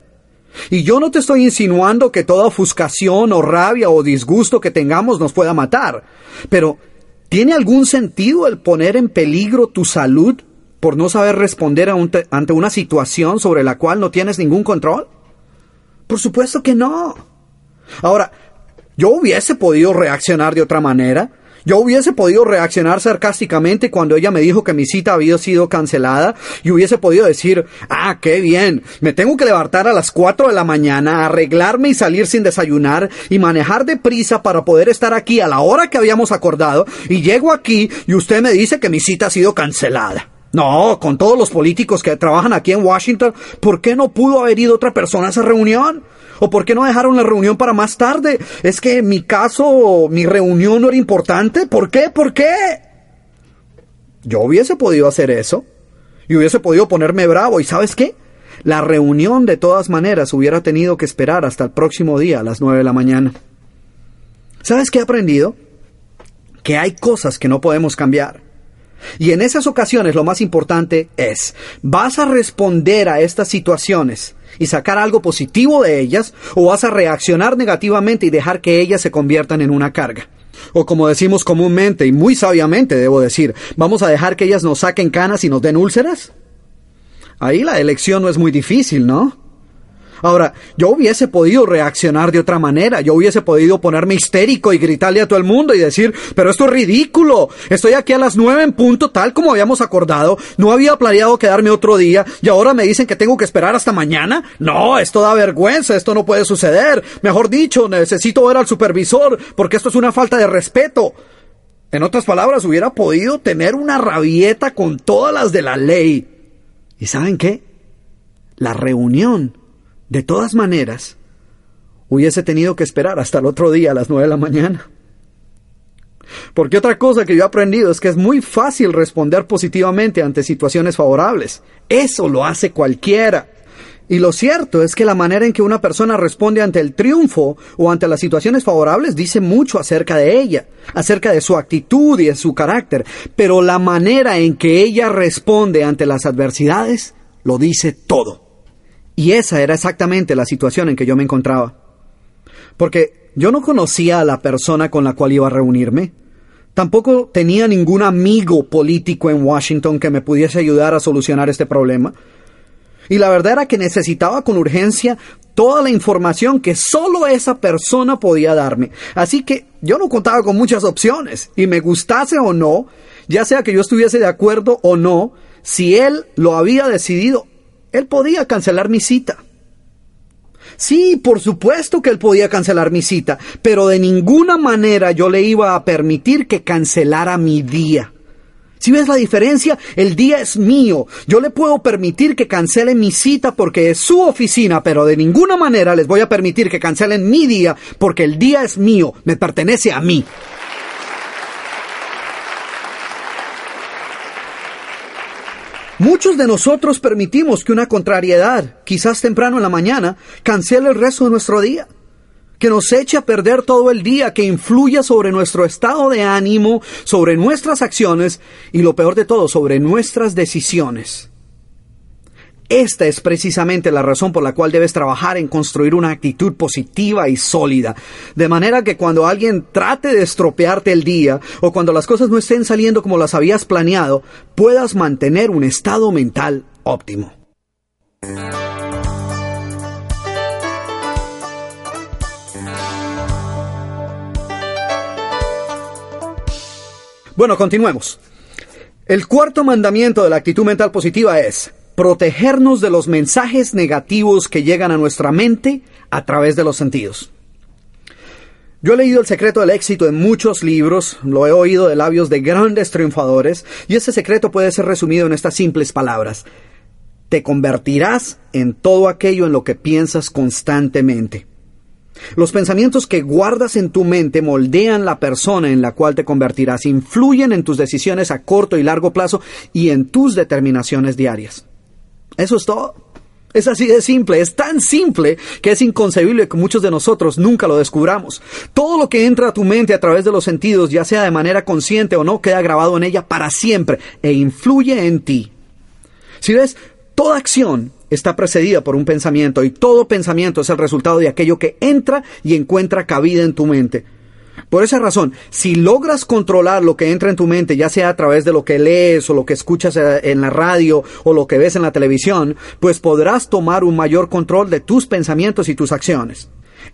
Y yo no te estoy insinuando que toda ofuscación o rabia o disgusto que tengamos nos pueda matar, pero ¿tiene algún sentido el poner en peligro tu salud por no saber responder ante una situación sobre la cual no tienes ningún control? Por supuesto que no. Ahora, yo hubiese podido reaccionar de otra manera. Yo hubiese podido reaccionar sarcásticamente cuando ella me dijo que mi cita había sido cancelada y hubiese podido decir, ah, qué bien, me tengo que levantar a las 4 de la mañana, arreglarme y salir sin desayunar y manejar deprisa para poder estar aquí a la hora que habíamos acordado y llego aquí y usted me dice que mi cita ha sido cancelada. No, con todos los políticos que trabajan aquí en Washington, ¿por qué no pudo haber ido otra persona a esa reunión? ¿O por qué no dejaron la reunión para más tarde? ¿Es que mi caso, mi reunión no era importante? ¿Por qué? ¿Por qué? Yo hubiese podido hacer eso. Y hubiese podido ponerme bravo. ¿Y sabes qué? La reunión de todas maneras hubiera tenido que esperar hasta el próximo día a las nueve de la mañana. ¿Sabes qué he aprendido? Que hay cosas que no podemos cambiar. Y en esas ocasiones lo más importante es, ¿vas a responder a estas situaciones y sacar algo positivo de ellas o vas a reaccionar negativamente y dejar que ellas se conviertan en una carga? O como decimos comúnmente y muy sabiamente, debo decir, ¿vamos a dejar que ellas nos saquen canas y nos den úlceras? Ahí la elección no es muy difícil, ¿no? Ahora, yo hubiese podido reaccionar de otra manera, yo hubiese podido ponerme histérico y gritarle a todo el mundo y decir, pero esto es ridículo, estoy aquí a las nueve en punto tal como habíamos acordado, no había planeado quedarme otro día y ahora me dicen que tengo que esperar hasta mañana. No, esto da vergüenza, esto no puede suceder. Mejor dicho, necesito ver al supervisor porque esto es una falta de respeto. En otras palabras, hubiera podido tener una rabieta con todas las de la ley. ¿Y saben qué? La reunión de todas maneras, hubiese tenido que esperar hasta el otro día a las nueve de la mañana. Porque otra cosa que yo he aprendido es que es muy fácil responder positivamente ante situaciones favorables. Eso lo hace cualquiera. Y lo cierto es que la manera en que una persona responde ante el triunfo o ante las situaciones favorables dice mucho acerca de ella, acerca de su actitud y de su carácter, pero la manera en que ella responde ante las adversidades lo dice todo. Y esa era exactamente la situación en que yo me encontraba. Porque yo no conocía a la persona con la cual iba a reunirme. Tampoco tenía ningún amigo político en Washington que me pudiese ayudar a solucionar este problema. Y la verdad era que necesitaba con urgencia toda la información que solo esa persona podía darme. Así que yo no contaba con muchas opciones. Y me gustase o no, ya sea que yo estuviese de acuerdo o no, si él lo había decidido, él podía cancelar mi cita. Sí, por supuesto que él podía cancelar mi cita, pero de ninguna manera yo le iba a permitir que cancelara mi día. Si ves la diferencia, el día es mío. Yo le puedo permitir que cancelen mi cita porque es su oficina, pero de ninguna manera les voy a permitir que cancelen mi día porque el día es mío, me pertenece a mí. Muchos de nosotros permitimos que una contrariedad, quizás temprano en la mañana, cancele el resto de nuestro día, que nos eche a perder todo el día, que influya sobre nuestro estado de ánimo, sobre nuestras acciones y lo peor de todo, sobre nuestras decisiones. Esta es precisamente la razón por la cual debes trabajar en construir una actitud positiva y sólida, de manera que cuando alguien trate de estropearte el día o cuando las cosas no estén saliendo como las habías planeado, puedas mantener un estado mental óptimo. Bueno, continuemos. El cuarto mandamiento de la actitud mental positiva es, protegernos de los mensajes negativos que llegan a nuestra mente a través de los sentidos. Yo he leído El secreto del éxito en muchos libros, lo he oído de labios de grandes triunfadores, y ese secreto puede ser resumido en estas simples palabras. Te convertirás en todo aquello en lo que piensas constantemente. Los pensamientos que guardas en tu mente moldean la persona en la cual te convertirás, influyen en tus decisiones a corto y largo plazo y en tus determinaciones diarias. Eso es todo. Es así de simple, es tan simple que es inconcebible que muchos de nosotros nunca lo descubramos. Todo lo que entra a tu mente a través de los sentidos, ya sea de manera consciente o no, queda grabado en ella para siempre e influye en ti. Si ves, toda acción está precedida por un pensamiento y todo pensamiento es el resultado de aquello que entra y encuentra cabida en tu mente. Por esa razón, si logras controlar lo que entra en tu mente, ya sea a través de lo que lees o lo que escuchas eh, en la radio o lo que ves en la televisión, pues podrás tomar un mayor control de tus pensamientos y tus acciones.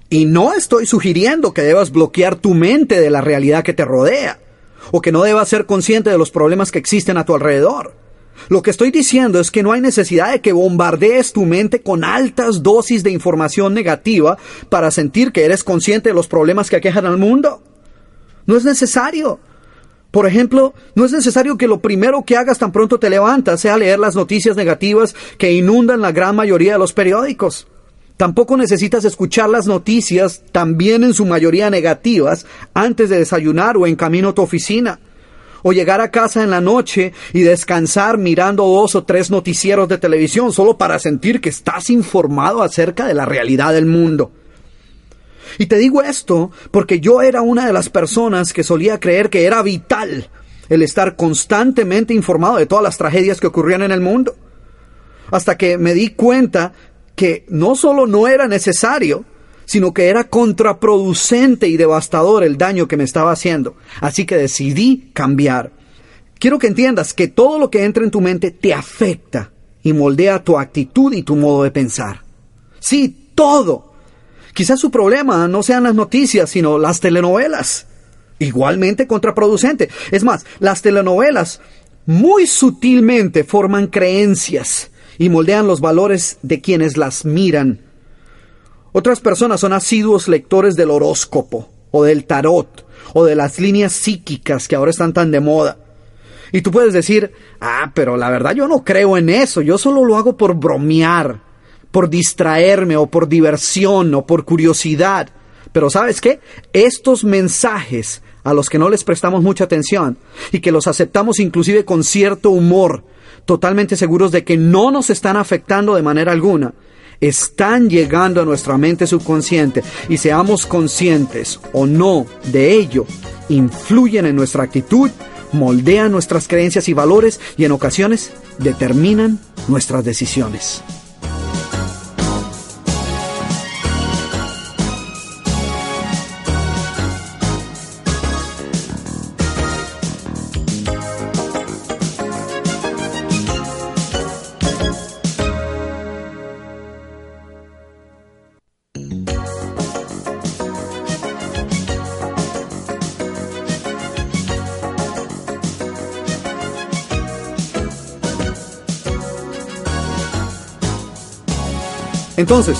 Y no estoy sugiriendo que debas bloquear tu mente de la realidad que te rodea, o que no debas ser consciente de los problemas que existen a tu alrededor. Lo que estoy diciendo es que no hay necesidad de que bombardees tu mente con altas dosis de información negativa para sentir que eres consciente de los problemas que aquejan al mundo. No es necesario. Por ejemplo, no es necesario que lo primero que hagas tan pronto te levantas sea leer las noticias negativas que inundan la gran mayoría de los periódicos. Tampoco necesitas escuchar las noticias, también en su mayoría negativas, antes de desayunar o en camino a tu oficina o llegar a casa en la noche y descansar mirando dos o tres noticieros de televisión solo para sentir que estás informado acerca de la realidad del mundo. Y te digo esto porque yo era una de las personas que solía creer que era vital el estar constantemente informado de todas las tragedias que ocurrían en el mundo. Hasta que me di cuenta que no solo no era necesario, sino que era contraproducente y devastador el daño que me estaba haciendo. Así que decidí cambiar. Quiero que entiendas que todo lo que entra en tu mente te afecta y moldea tu actitud y tu modo de pensar. Sí, todo. Quizás su problema no sean las noticias, sino las telenovelas. Igualmente contraproducente. Es más, las telenovelas muy sutilmente forman creencias y moldean los valores de quienes las miran otras personas son asiduos lectores del horóscopo, o del tarot, o de las líneas psíquicas que ahora están tan de moda. Y tú puedes decir, ah, pero la verdad yo no creo en eso, yo solo lo hago por bromear, por distraerme, o por diversión, o por curiosidad. Pero sabes qué? Estos mensajes a los que no les prestamos mucha atención y que los aceptamos inclusive con cierto humor, totalmente seguros de que no nos están afectando de manera alguna, están llegando a nuestra mente subconsciente y seamos conscientes o no de ello, influyen en nuestra actitud, moldean nuestras creencias y valores y en ocasiones determinan nuestras decisiones. Entonces,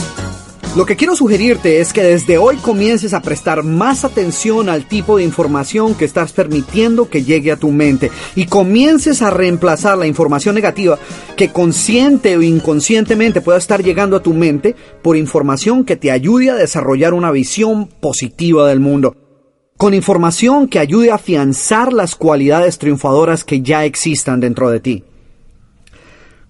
lo que quiero sugerirte es que desde hoy comiences a prestar más atención al tipo de información que estás permitiendo que llegue a tu mente y comiences a reemplazar la información negativa que consciente o inconscientemente pueda estar llegando a tu mente por información que te ayude a desarrollar una visión positiva del mundo. Con información que ayude a afianzar las cualidades triunfadoras que ya existan dentro de ti.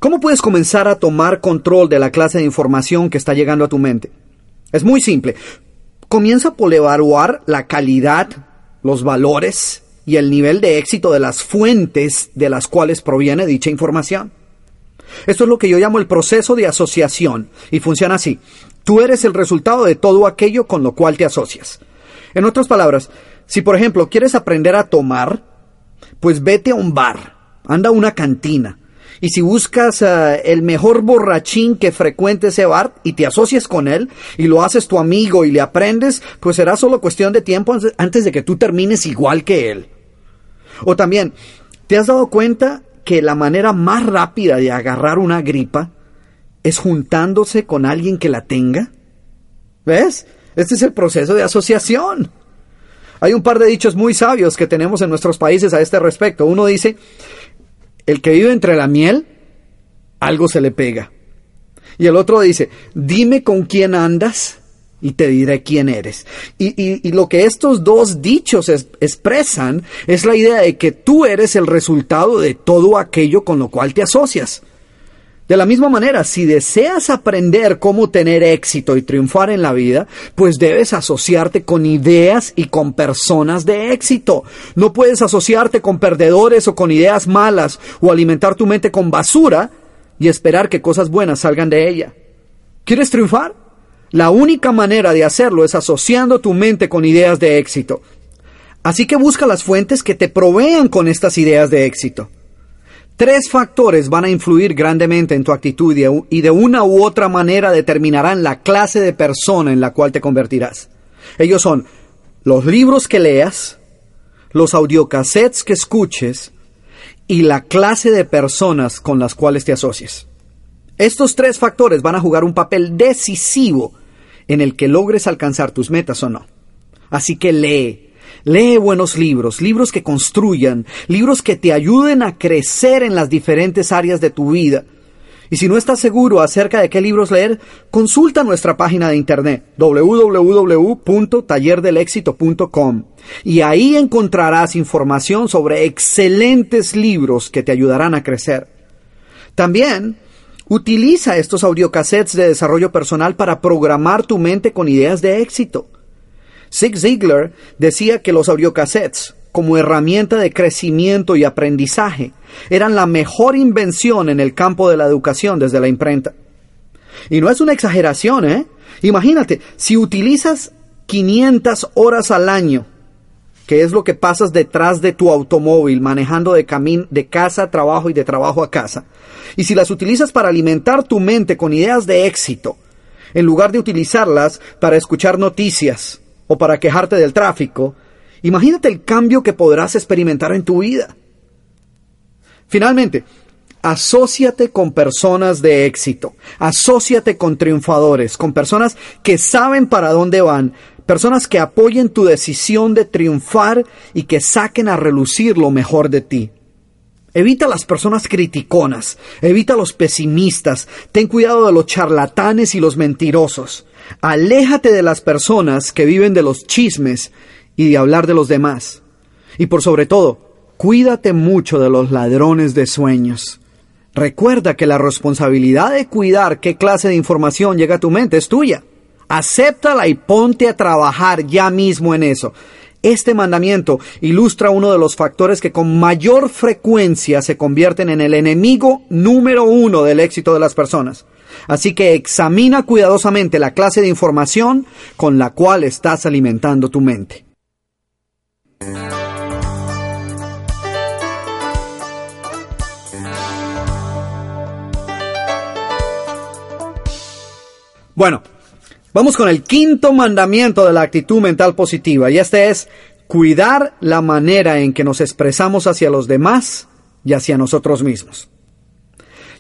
¿Cómo puedes comenzar a tomar control de la clase de información que está llegando a tu mente? Es muy simple. Comienza por evaluar la calidad, los valores y el nivel de éxito de las fuentes de las cuales proviene dicha información. Esto es lo que yo llamo el proceso de asociación y funciona así. Tú eres el resultado de todo aquello con lo cual te asocias. En otras palabras, si por ejemplo quieres aprender a tomar, pues vete a un bar, anda a una cantina, y si buscas eh, el mejor borrachín que frecuente ese bar y te asocias con él y lo haces tu amigo y le aprendes, pues será solo cuestión de tiempo antes de que tú termines igual que él. O también, ¿te has dado cuenta que la manera más rápida de agarrar una gripa es juntándose con alguien que la tenga? ¿Ves? Este es el proceso de asociación. Hay un par de dichos muy sabios que tenemos en nuestros países a este respecto. Uno dice, el que vive entre la miel, algo se le pega. Y el otro dice, dime con quién andas y te diré quién eres. Y, lo que estos dos dichos expresan es la idea de que tú eres el resultado de todo aquello con lo cual te asocias. De la misma manera, si deseas aprender cómo tener éxito y triunfar en la vida, pues debes asociarte con ideas y con personas de éxito. No puedes asociarte con perdedores o con ideas malas o alimentar tu mente con basura y esperar que cosas buenas salgan de ella. ¿Quieres triunfar? La única manera de hacerlo es asociando tu mente con ideas de éxito. Así que busca las fuentes que te provean con estas ideas de éxito. Tres factores van a influir grandemente en tu actitud y de una u otra manera determinarán la clase de persona en la cual te convertirás. Ellos son los libros que leas, los audiocassettes que escuches y la clase de personas con las cuales te asocies. Estos tres factores van a jugar un papel decisivo en el que logres alcanzar tus metas o no. Así que lee, Lee buenos libros, libros que construyan, libros que te ayuden a crecer en las diferentes áreas de tu vida. Y si no estás seguro acerca de qué libros leer, consulta nuestra página de internet www.tallerdelexito.com y ahí encontrarás información sobre excelentes libros que te ayudarán a crecer. También utiliza estos audiocassettes de desarrollo personal para programar tu mente con ideas de éxito. Zig Ziglar decía que los audiocassettes, como herramienta de crecimiento y aprendizaje, eran la mejor invención en el campo de la educación desde la imprenta. Y no es una exageración, ¿eh? Imagínate, si utilizas 500 horas al año, que es lo que pasas detrás de tu automóvil, manejando de, de casa a trabajo y de trabajo a casa, y si las utilizas para alimentar tu mente con ideas de éxito, en lugar de utilizarlas para escuchar noticias o para quejarte del tráfico, imagínate el cambio que podrás experimentar en tu vida. Finalmente, Asociate con personas de éxito, asóciate con triunfadores, con personas que saben para dónde van, personas que apoyen tu decisión de triunfar y que saquen a relucir lo mejor de ti. Evita las personas criticonas, evita los pesimistas, ten cuidado de los charlatanes y los mentirosos. Aléjate de las personas que viven de los chismes y de hablar de los demás. Y por sobre todo, cuídate mucho de los ladrones de sueños. Recuerda que la responsabilidad de cuidar qué clase de información llega a tu mente es tuya. Acéptala y ponte a trabajar ya mismo en eso. Este mandamiento ilustra uno de los factores que con mayor frecuencia se convierten en el enemigo número uno del éxito de las personas. Así que examina cuidadosamente la clase de información con la cual estás alimentando tu mente. Bueno, vamos con el quinto mandamiento de la actitud mental positiva y este es cuidar la manera en que nos expresamos hacia los demás y hacia nosotros mismos.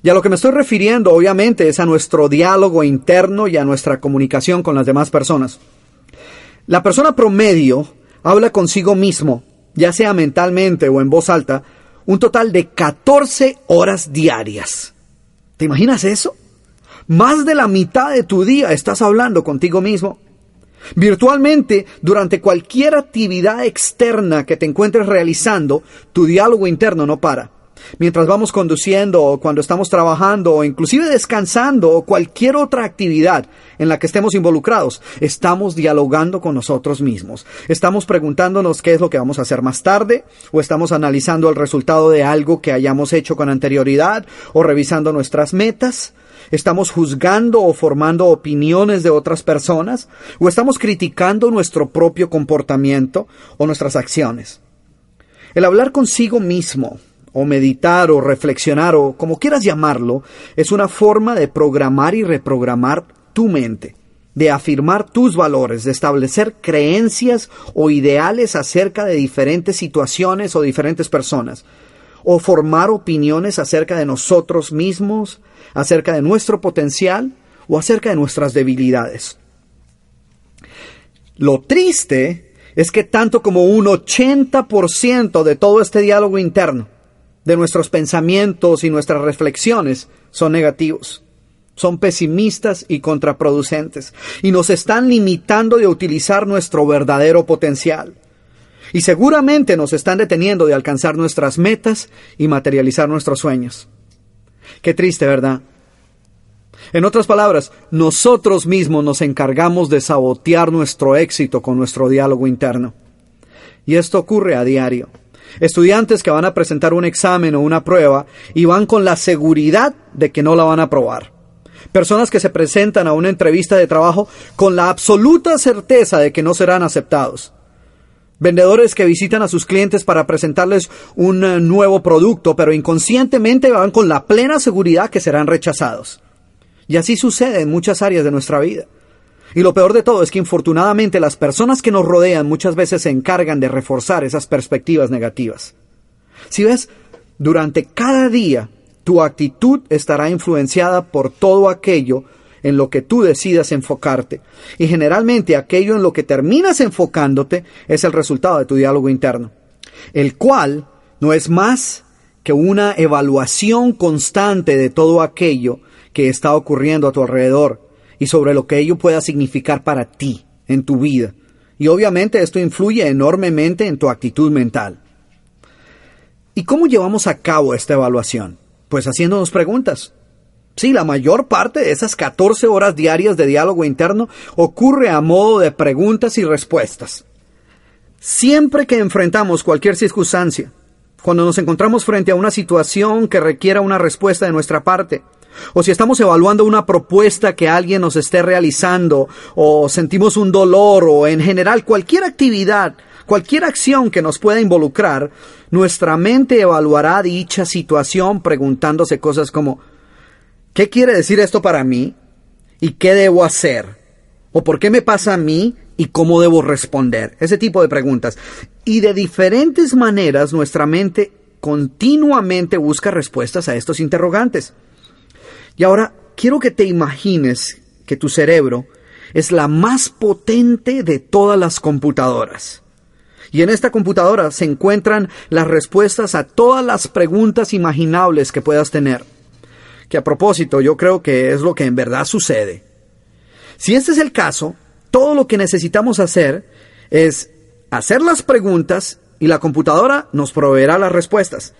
Y a lo que me estoy refiriendo, obviamente, es a nuestro diálogo interno y a nuestra comunicación con las demás personas. La persona promedio habla consigo mismo, ya sea mentalmente o en voz alta, un total de 14 horas diarias. ¿Te imaginas eso? Más de la mitad de tu día estás hablando contigo mismo. Virtualmente, durante cualquier actividad externa que te encuentres realizando, tu diálogo interno no para. Mientras vamos conduciendo o cuando estamos trabajando o inclusive descansando o cualquier otra actividad en la que estemos involucrados, estamos dialogando con nosotros mismos. Estamos preguntándonos qué es lo que vamos a hacer más tarde o estamos analizando el resultado de algo que hayamos hecho con anterioridad o revisando nuestras metas ¿Estamos juzgando o formando opiniones de otras personas? ¿O estamos criticando nuestro propio comportamiento o nuestras acciones? El hablar consigo mismo, o meditar, o reflexionar, o como quieras llamarlo, es una forma de programar y reprogramar tu mente, de afirmar tus valores, de establecer creencias o ideales acerca de diferentes situaciones o diferentes personas, o formar opiniones acerca de nosotros mismos, acerca de nuestro potencial o acerca de nuestras debilidades. Lo triste es que tanto como un 80% de todo este diálogo interno, de nuestros pensamientos y nuestras reflexiones, son negativos, son pesimistas y contraproducentes, y nos están limitando de utilizar nuestro verdadero potencial. Y seguramente nos están deteniendo de alcanzar nuestras metas y materializar nuestros sueños. Qué triste, ¿verdad? En otras palabras, nosotros mismos nos encargamos de sabotear nuestro éxito con nuestro diálogo interno. Y esto ocurre a diario. Estudiantes que van a presentar un examen o una prueba y van con la seguridad de que no la van a aprobar. Personas que se presentan a una entrevista de trabajo con la absoluta certeza de que no serán aceptados. Vendedores que visitan a sus clientes para presentarles un eh, nuevo producto, pero inconscientemente van con la plena seguridad que serán rechazados. Y así sucede en muchas áreas de nuestra vida. Y lo peor de todo es que infortunadamente las personas que nos rodean muchas veces se encargan de reforzar esas perspectivas negativas. Si ves, durante cada día tu actitud estará influenciada por todo aquello en lo que tú decidas enfocarte. Y generalmente aquello en lo que terminas enfocándote es el resultado de tu diálogo interno, el cual no es más que una evaluación constante de todo aquello que está ocurriendo a tu alrededor y sobre lo que ello pueda significar para ti en tu vida. Y obviamente esto influye enormemente en tu actitud mental. ¿Y cómo llevamos a cabo esta evaluación? Pues haciéndonos preguntas. Sí, la mayor parte de esas 14 horas diarias de diálogo interno ocurre a modo de preguntas y respuestas. Siempre que enfrentamos cualquier circunstancia, cuando nos encontramos frente a una situación que requiera una respuesta de nuestra parte, o si estamos evaluando una propuesta que alguien nos esté realizando, o sentimos un dolor, o en general cualquier actividad, cualquier acción que nos pueda involucrar, nuestra mente evaluará dicha situación preguntándose cosas como ¿qué quiere decir esto para mí? ¿Y qué debo hacer? ¿O por qué me pasa a mí? ¿Y cómo debo responder? Ese tipo de preguntas. Y de diferentes maneras nuestra mente continuamente busca respuestas a estos interrogantes. Y ahora quiero que te imagines que tu cerebro es la más potente de todas las computadoras. Y en esta computadora se encuentran las respuestas a todas las preguntas imaginables que puedas tener. Que a propósito, yo creo que es lo que en verdad sucede. Si este es el caso, todo lo que necesitamos hacer es hacer las preguntas y la computadora nos proveerá las respuestas.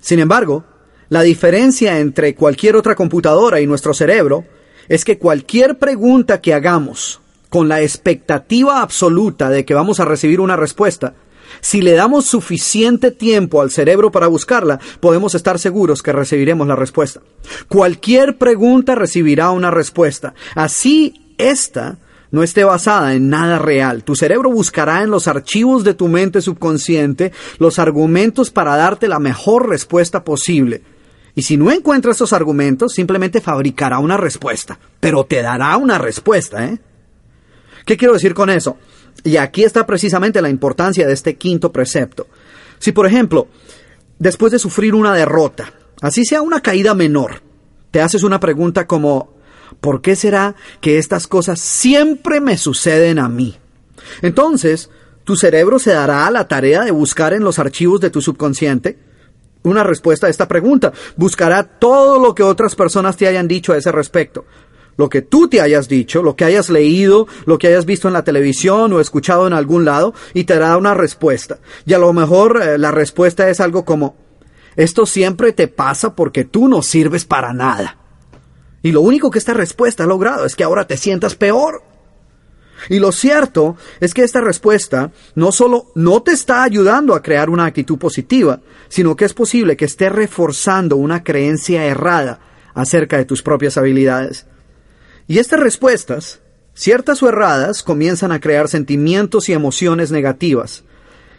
Sin embargo, la diferencia entre cualquier otra computadora y nuestro cerebro es que cualquier pregunta que hagamos con la expectativa absoluta de que vamos a recibir una respuesta, si le damos suficiente tiempo al cerebro para buscarla, podemos estar seguros que recibiremos la respuesta. Cualquier pregunta recibirá una respuesta. Así, esta no esté basada en nada real. Tu cerebro buscará en los archivos de tu mente subconsciente los argumentos para darte la mejor respuesta posible. Y si no encuentra esos argumentos, simplemente fabricará una respuesta. Pero te dará una respuesta, ¿eh? ¿Qué quiero decir con eso? Y aquí está precisamente la importancia de este quinto precepto. Si, por ejemplo, después de sufrir una derrota, así sea una caída menor, te haces una pregunta como ¿por qué será que estas cosas siempre me suceden a mí? Entonces, tu cerebro se dará a la tarea de buscar en los archivos de tu subconsciente una respuesta a esta pregunta. Buscará todo lo que otras personas te hayan dicho a ese respecto. Lo que tú te hayas dicho, lo que hayas leído, lo que hayas visto en la televisión o escuchado en algún lado, y te dará una respuesta. Y a lo mejor eh, la respuesta es algo como, esto siempre te pasa porque tú no sirves para nada. Y lo único que esta respuesta ha logrado es que ahora te sientas peor. Y lo cierto es que esta respuesta no solo no te está ayudando a crear una actitud positiva, sino que es posible que esté reforzando una creencia errada acerca de tus propias habilidades. Y estas respuestas, ciertas o erradas, comienzan a crear sentimientos y emociones negativas,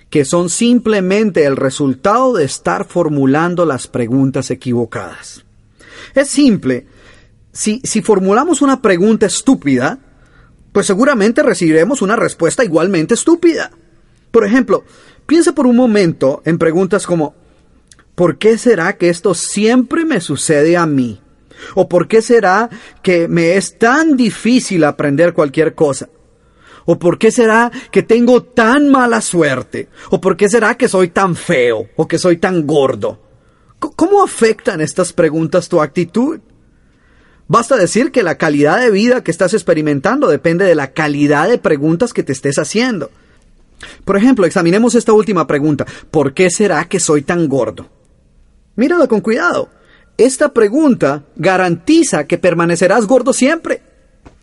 que son simplemente el resultado de estar formulando las preguntas equivocadas. Es simple, si, si formulamos una pregunta estúpida, pues seguramente recibiremos una respuesta igualmente estúpida. Por ejemplo, piensa por un momento en preguntas como ¿por qué será que esto siempre me sucede a mí? ¿O por qué será que me es tan difícil aprender cualquier cosa? ¿O por qué será que tengo tan mala suerte? ¿O por qué será que soy tan feo? ¿O que soy tan gordo? ¿Cómo afectan estas preguntas tu actitud? Basta decir que la calidad de vida que estás experimentando depende de la calidad de preguntas que te estés haciendo. Por ejemplo, examinemos esta última pregunta. ¿Por qué será que soy tan gordo? Mírala con cuidado. Esta pregunta garantiza que permanecerás gordo siempre.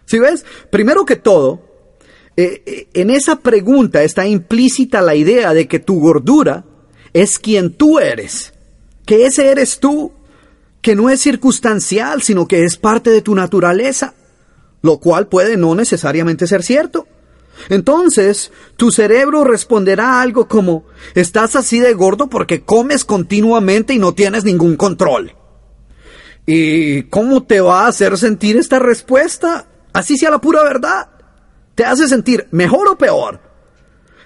¿Sí ves? Primero que todo, eh, eh, en esa pregunta está implícita la idea de que tu gordura es quien tú eres, que ese eres tú que no es circunstancial, sino que es parte de tu naturaleza, lo cual puede no necesariamente ser cierto. Entonces, tu cerebro responderá algo como, estás así de gordo porque comes continuamente y no tienes ningún control. ¿Y cómo te va a hacer sentir esta respuesta? Así sea la pura verdad. ¿Te hace sentir mejor o peor?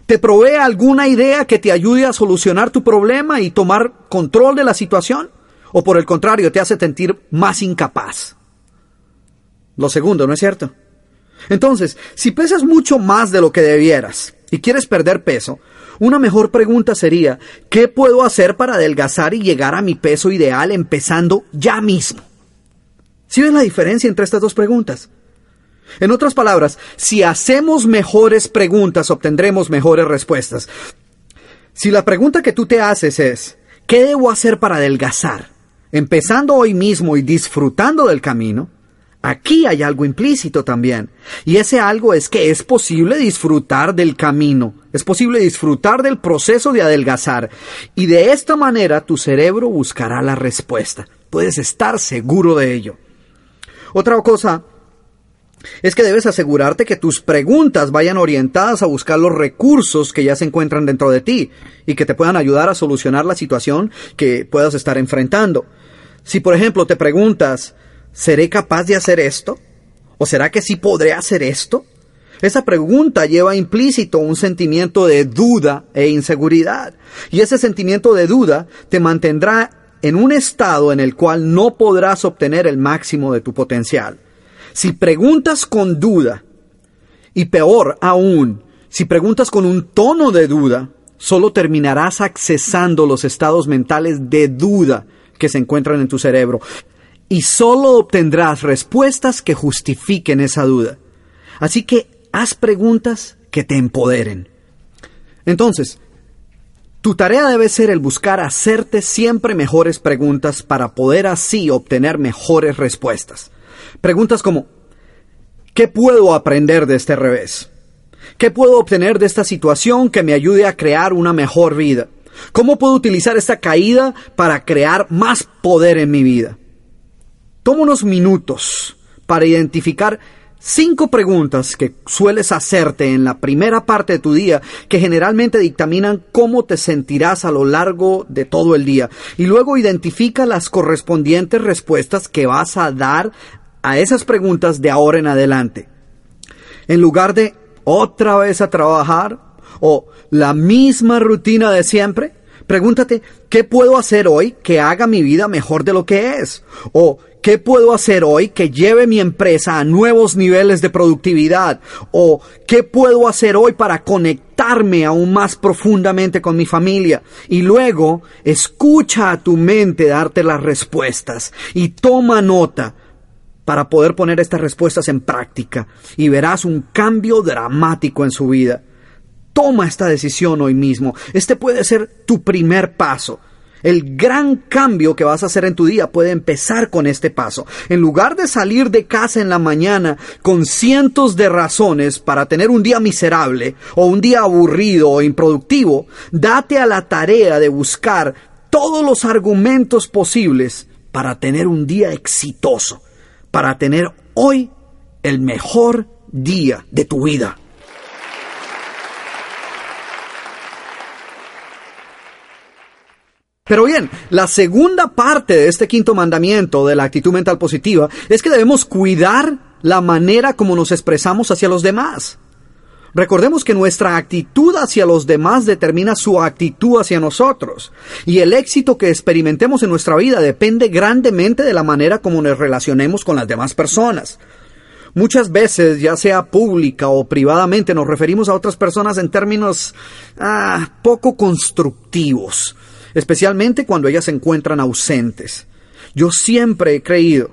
¿Te provee alguna idea que te ayude a solucionar tu problema y tomar control de la situación? o por el contrario te hace sentir más incapaz. Lo segundo, ¿no es cierto? Entonces, si pesas mucho más de lo que debieras y quieres perder peso, una mejor pregunta sería, ¿qué puedo hacer para adelgazar y llegar a mi peso ideal empezando ya mismo? ¿Sí ven la diferencia entre estas dos preguntas? En otras palabras, si hacemos mejores preguntas, obtendremos mejores respuestas. Si la pregunta que tú te haces es, ¿qué debo hacer para adelgazar? empezando hoy mismo y disfrutando del camino, aquí hay algo implícito también. Y ese algo es que es posible disfrutar del camino, es posible disfrutar del proceso de adelgazar. Y de esta manera tu cerebro buscará la respuesta. Puedes estar seguro de ello. Otra cosa es que debes asegurarte que tus preguntas vayan orientadas a buscar los recursos que ya se encuentran dentro de ti y que te puedan ayudar a solucionar la situación que puedas estar enfrentando. Si por ejemplo te preguntas, ¿seré capaz de hacer esto? ¿O será que sí podré hacer esto? Esa pregunta lleva implícito un sentimiento de duda e inseguridad. Y ese sentimiento de duda te mantendrá en un estado en el cual no podrás obtener el máximo de tu potencial. Si preguntas con duda, y peor aún, si preguntas con un tono de duda, solo terminarás accesando los estados mentales de duda que se encuentran en tu cerebro. Y solo obtendrás respuestas que justifiquen esa duda. Así que haz preguntas que te empoderen. Entonces, tu tarea debe ser el buscar hacerte siempre mejores preguntas para poder así obtener mejores respuestas. Preguntas como, ¿qué puedo aprender de este revés? ¿Qué puedo obtener de esta situación que me ayude a crear una mejor vida? ¿Cómo puedo utilizar esta caída para crear más poder en mi vida? Toma unos minutos para identificar cinco preguntas que sueles hacerte en la primera parte de tu día que generalmente dictaminan cómo te sentirás a lo largo de todo el día y luego identifica las correspondientes respuestas que vas a dar a esas preguntas de ahora en adelante. En lugar de otra vez a trabajar o la misma rutina de siempre, pregúntate, ¿qué puedo hacer hoy que haga mi vida mejor de lo que es? O ¿qué puedo hacer hoy que lleve mi empresa a nuevos niveles de productividad? O ¿qué puedo hacer hoy para conectarme aún más profundamente con mi familia? Y luego escucha a tu mente darte las respuestas y toma nota para poder poner estas respuestas en práctica y verás un cambio dramático en su vida. Toma esta decisión hoy mismo. Este puede ser tu primer paso. El gran cambio que vas a hacer en tu día puede empezar con este paso. En lugar de salir de casa en la mañana con cientos de razones para tener un día miserable o un día aburrido o improductivo, date a la tarea de buscar todos los argumentos posibles para tener un día exitoso para tener hoy el mejor día de tu vida. Pero bien, la segunda parte de este quinto mandamiento de la actitud mental positiva es que debemos cuidar la manera como nos expresamos hacia los demás. Recordemos que nuestra actitud hacia los demás determina su actitud hacia nosotros. Y el éxito que experimentemos en nuestra vida depende grandemente de la manera como nos relacionemos con las demás personas. Muchas veces, ya sea pública o privadamente, nos referimos a otras personas en términos ah, poco constructivos, especialmente cuando ellas se encuentran ausentes. Yo siempre he creído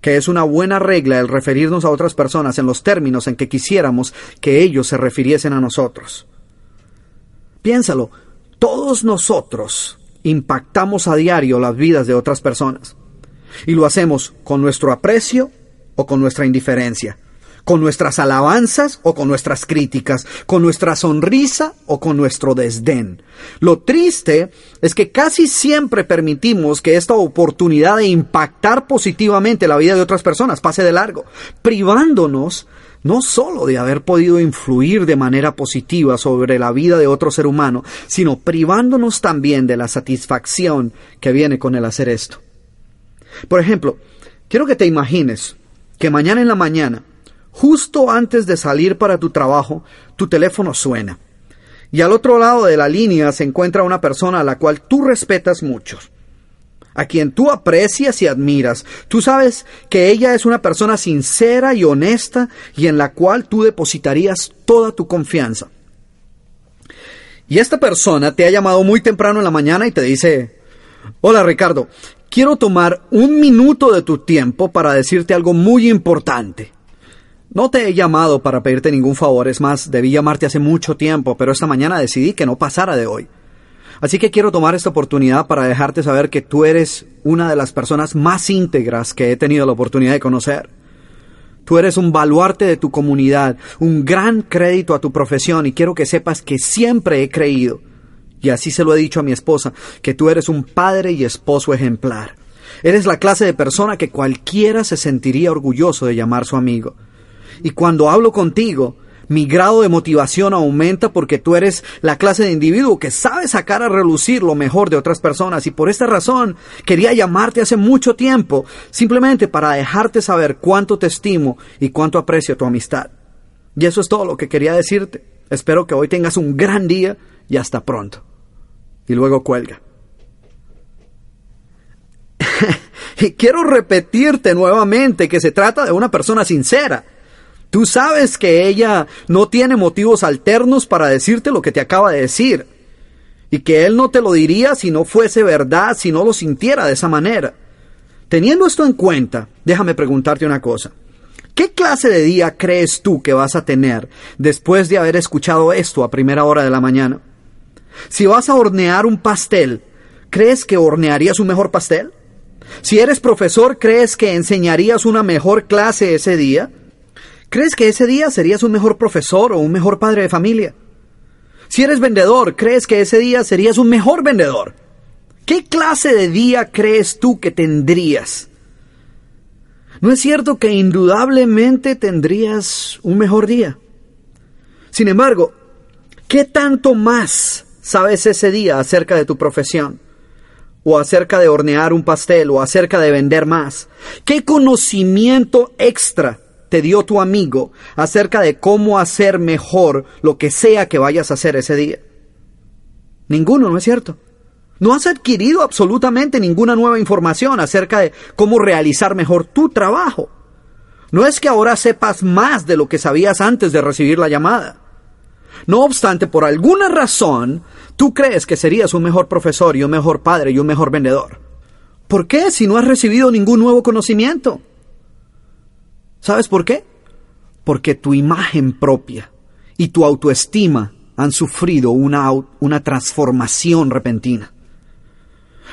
que es una buena regla el referirnos a otras personas en los términos en que quisiéramos que ellos se refiriesen a nosotros. Piénsalo, todos nosotros impactamos a diario las vidas de otras personas. Y lo hacemos con nuestro aprecio o con nuestra indiferencia con nuestras alabanzas o con nuestras críticas, con nuestra sonrisa o con nuestro desdén. Lo triste es que casi siempre permitimos que esta oportunidad de impactar positivamente la vida de otras personas pase de largo, privándonos no sólo de haber podido influir de manera positiva sobre la vida de otro ser humano, sino privándonos también de la satisfacción que viene con el hacer esto. Por ejemplo, quiero que te imagines que mañana en la mañana Justo antes de salir para tu trabajo, tu teléfono suena. Y al otro lado de la línea se encuentra una persona a la cual tú respetas mucho, a quien tú aprecias y admiras. Tú sabes que ella es una persona sincera y honesta y en la cual tú depositarías toda tu confianza. Y esta persona te ha llamado muy temprano en la mañana y te dice, hola Ricardo, quiero tomar un minuto de tu tiempo para decirte algo muy importante. No te he llamado para pedirte ningún favor, es más, debí llamarte hace mucho tiempo, pero esta mañana decidí que no pasara de hoy. Así que quiero tomar esta oportunidad para dejarte saber que tú eres una de las personas más íntegras que he tenido la oportunidad de conocer. Tú eres un baluarte de tu comunidad, un gran crédito a tu profesión y quiero que sepas que siempre he creído, y así se lo he dicho a mi esposa, que tú eres un padre y esposo ejemplar. Eres la clase de persona que cualquiera se sentiría orgulloso de llamar su amigo. Y cuando hablo contigo, mi grado de motivación aumenta porque tú eres la clase de individuo que sabe sacar a relucir lo mejor de otras personas y por esta razón quería llamarte hace mucho tiempo simplemente para dejarte saber cuánto te estimo y cuánto aprecio tu amistad. Y eso es todo lo que quería decirte. Espero que hoy tengas un gran día y hasta pronto. Y luego cuelga. y quiero repetirte nuevamente que se trata de una persona sincera. Tú sabes que ella no tiene motivos alternos para decirte lo que te acaba de decir. Y que él no te lo diría si no fuese verdad, si no lo sintiera de esa manera. Teniendo esto en cuenta, déjame preguntarte una cosa. ¿Qué clase de día crees tú que vas a tener después de haber escuchado esto a primera hora de la mañana? Si vas a hornear un pastel, ¿crees que hornearías un mejor pastel? Si eres profesor, ¿crees que enseñarías una mejor clase ese día? ¿Crees que ese día serías un mejor profesor o un mejor padre de familia? Si eres vendedor, ¿crees que ese día serías un mejor vendedor? ¿Qué clase de día crees tú que tendrías? ¿No es cierto que indudablemente tendrías un mejor día? Sin embargo, ¿qué tanto más sabes ese día acerca de tu profesión? o acerca de hornear un pastel o acerca de vender más? ¿Qué conocimiento extra te dio tu amigo acerca de cómo hacer mejor lo que sea que vayas a hacer ese día? Ninguno, ¿no es cierto? No has adquirido absolutamente ninguna nueva información acerca de cómo realizar mejor tu trabajo. No es que ahora sepas más de lo que sabías antes de recibir la llamada. No obstante, por alguna razón, tú crees que serías un mejor profesor y un mejor padre y un mejor vendedor. ¿Por qué si no has recibido ningún nuevo conocimiento? ¿Sabes por qué? Porque tu imagen propia y tu autoestima han sufrido una, una transformación repentina.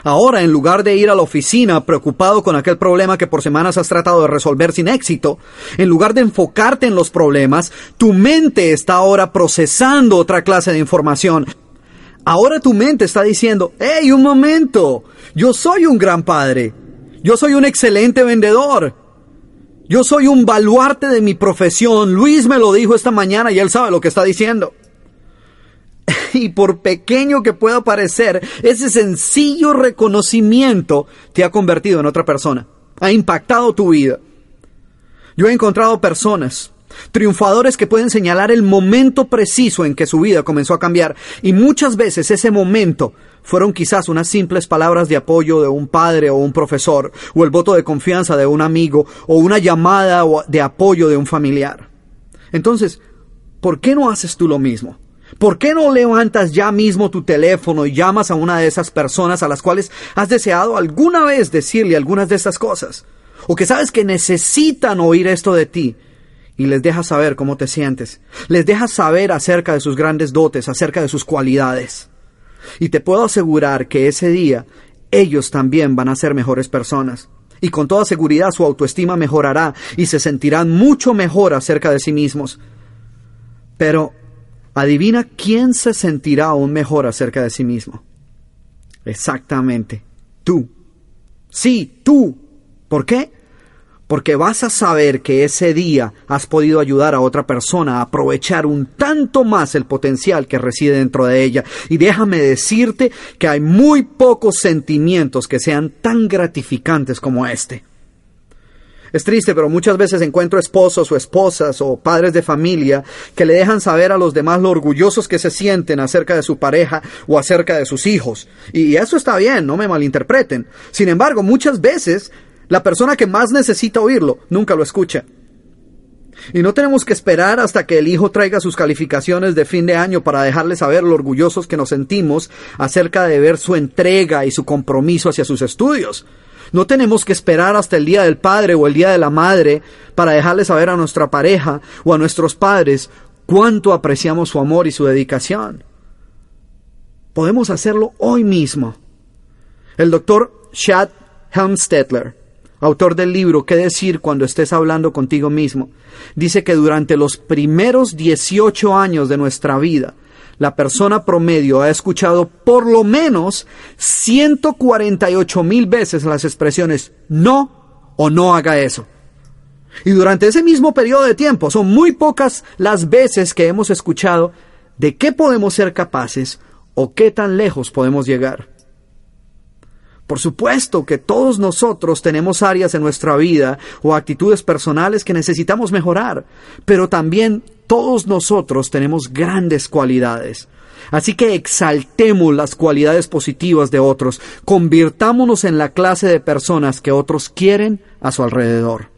Ahora, en lugar de ir a la oficina preocupado con aquel problema que por semanas has tratado de resolver sin éxito, en lugar de enfocarte en los problemas, tu mente está ahora procesando otra clase de información. Ahora tu mente está diciendo, hey, un momento, yo soy un gran padre, yo soy un excelente vendedor, yo soy un baluarte de mi profesión, Luis me lo dijo esta mañana y él sabe lo que está diciendo. y por pequeño que pueda parecer, ese sencillo reconocimiento te ha convertido en otra persona, ha impactado tu vida. Yo he encontrado personas, triunfadores que pueden señalar el momento preciso en que su vida comenzó a cambiar y muchas veces ese momento fueron quizás unas simples palabras de apoyo de un padre o un profesor, o el voto de confianza de un amigo, o una llamada de apoyo de un familiar. Entonces, ¿por qué no haces tú lo mismo? ¿Por qué no levantas ya mismo tu teléfono y llamas a una de esas personas a las cuales has deseado alguna vez decirle algunas de estas cosas? O que sabes que necesitan oír esto de ti y les dejas saber cómo te sientes. Les dejas saber acerca de sus grandes dotes, acerca de sus cualidades. Y te puedo asegurar que ese día ellos también van a ser mejores personas. Y con toda seguridad su autoestima mejorará y se sentirán mucho mejor acerca de sí mismos. Pero Adivina quién se sentirá aún mejor acerca de sí mismo. Exactamente, tú. Sí, tú. ¿Por qué? Porque vas a saber que ese día has podido ayudar a otra persona a aprovechar un tanto más el potencial que reside dentro de ella. Y déjame decirte que hay muy pocos sentimientos que sean tan gratificantes como este. Es triste, pero muchas veces encuentro esposos o esposas o padres de familia que le dejan saber a los demás lo orgullosos que se sienten acerca de su pareja o acerca de sus hijos. Y eso está bien, no me malinterpreten. Sin embargo, muchas veces la persona que más necesita oírlo nunca lo escucha. Y no tenemos que esperar hasta que el hijo traiga sus calificaciones de fin de año para dejarle saber lo orgullosos que nos sentimos acerca de ver su entrega y su compromiso hacia sus estudios. No tenemos que esperar hasta el día del padre o el día de la madre para dejarle saber a nuestra pareja o a nuestros padres cuánto apreciamos su amor y su dedicación. Podemos hacerlo hoy mismo. El doctor Chad Helmstetler, autor del libro ¿Qué decir cuando estés hablando contigo mismo? dice que durante los primeros 18 años de nuestra vida, la persona promedio ha escuchado por lo menos 148 mil veces las expresiones no o no haga eso. Y durante ese mismo periodo de tiempo son muy pocas las veces que hemos escuchado de qué podemos ser capaces o qué tan lejos podemos llegar. Por supuesto que todos nosotros tenemos áreas en nuestra vida o actitudes personales que necesitamos mejorar, pero también todos nosotros tenemos grandes cualidades. Así que exaltemos las cualidades positivas de otros, convirtámonos en la clase de personas que otros quieren a su alrededor.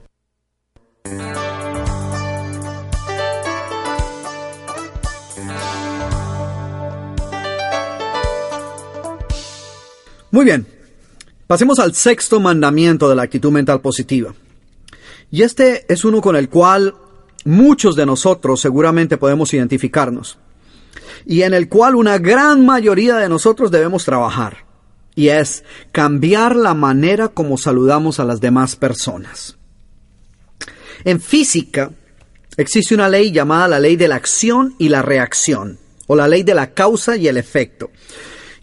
Muy bien, pasemos al sexto mandamiento de la actitud mental positiva. Y este es uno con el cual muchos de nosotros seguramente podemos identificarnos. Y en el cual una gran mayoría de nosotros debemos trabajar. Y es cambiar la manera como saludamos a las demás personas. En física existe una ley llamada la ley de la acción y la reacción, o la ley de la causa y el efecto.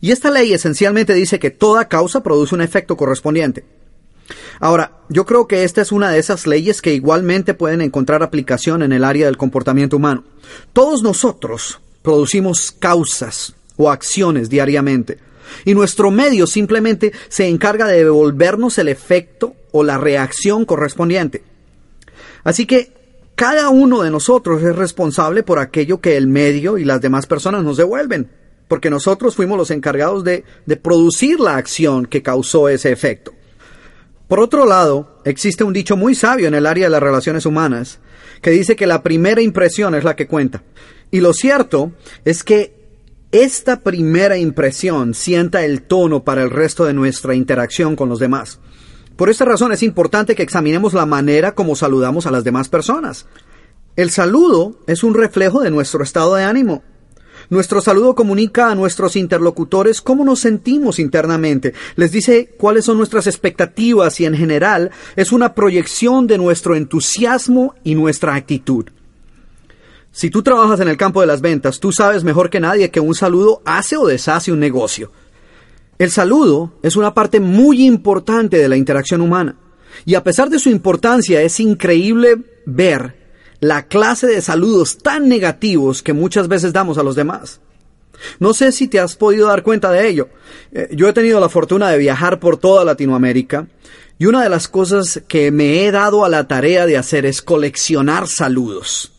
Y esta ley esencialmente dice que toda causa produce un efecto correspondiente. Ahora, yo creo que esta es una de esas leyes que igualmente pueden encontrar aplicación en el área del comportamiento humano. Todos nosotros producimos causas o acciones diariamente, y nuestro medio simplemente se encarga de devolvernos el efecto o la reacción correspondiente. Así que cada uno de nosotros es responsable por aquello que el medio y las demás personas nos devuelven porque nosotros fuimos los encargados de, producir la acción que causó ese efecto. Por otro lado, existe un dicho muy sabio en el área de las relaciones humanas, que dice que la primera impresión es la que cuenta. Y lo cierto es que esta primera impresión sienta el tono para el resto de nuestra interacción con los demás. Por esta razón es importante que examinemos la manera como saludamos a las demás personas. El saludo es un reflejo de nuestro estado de ánimo. Nuestro saludo comunica a nuestros interlocutores cómo nos sentimos internamente, les dice cuáles son nuestras expectativas y en general es una proyección de nuestro entusiasmo y nuestra actitud. Si tú trabajas en el campo de las ventas, tú sabes mejor que nadie que un saludo hace o deshace un negocio. El saludo es una parte muy importante de la interacción humana. Y a pesar de su importancia, es increíble ver la clase de saludos tan negativos que muchas veces damos a los demás. No sé si te has podido dar cuenta de ello. Eh, yo he tenido la fortuna de viajar por toda Latinoamérica y una de las cosas que me he dado a la tarea de hacer es coleccionar saludos.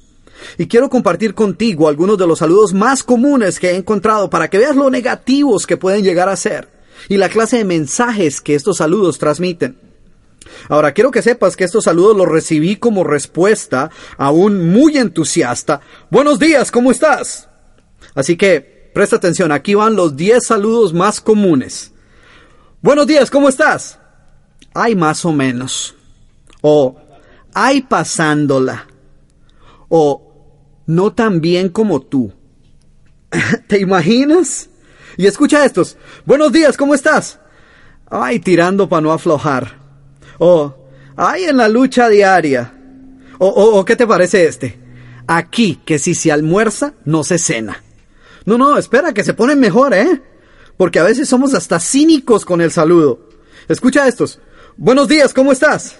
Y quiero compartir contigo algunos de los saludos más comunes que he encontrado para que veas lo negativos que pueden llegar a ser y la clase de mensajes que estos saludos transmiten. Ahora, quiero que sepas que estos saludos los recibí como respuesta a un muy entusiasta. Buenos días, ¿cómo estás? Así que, presta atención, aquí van los 10 saludos más comunes. Buenos días, ¿cómo estás? Ay, más o menos. O, ay, pasándola. O, no tan bien como tú. ¿Te imaginas? Y escucha estos. Buenos días, ¿cómo estás? Ay, tirando para no aflojar. O, ay, en la lucha diaria. O, o, ¿qué te parece este? Aquí, que si se almuerza, no se cena. No, no, espera, que se pone mejor, ¿eh? Porque a veces somos hasta cínicos con el saludo. Escucha estos. Buenos días, ¿cómo estás?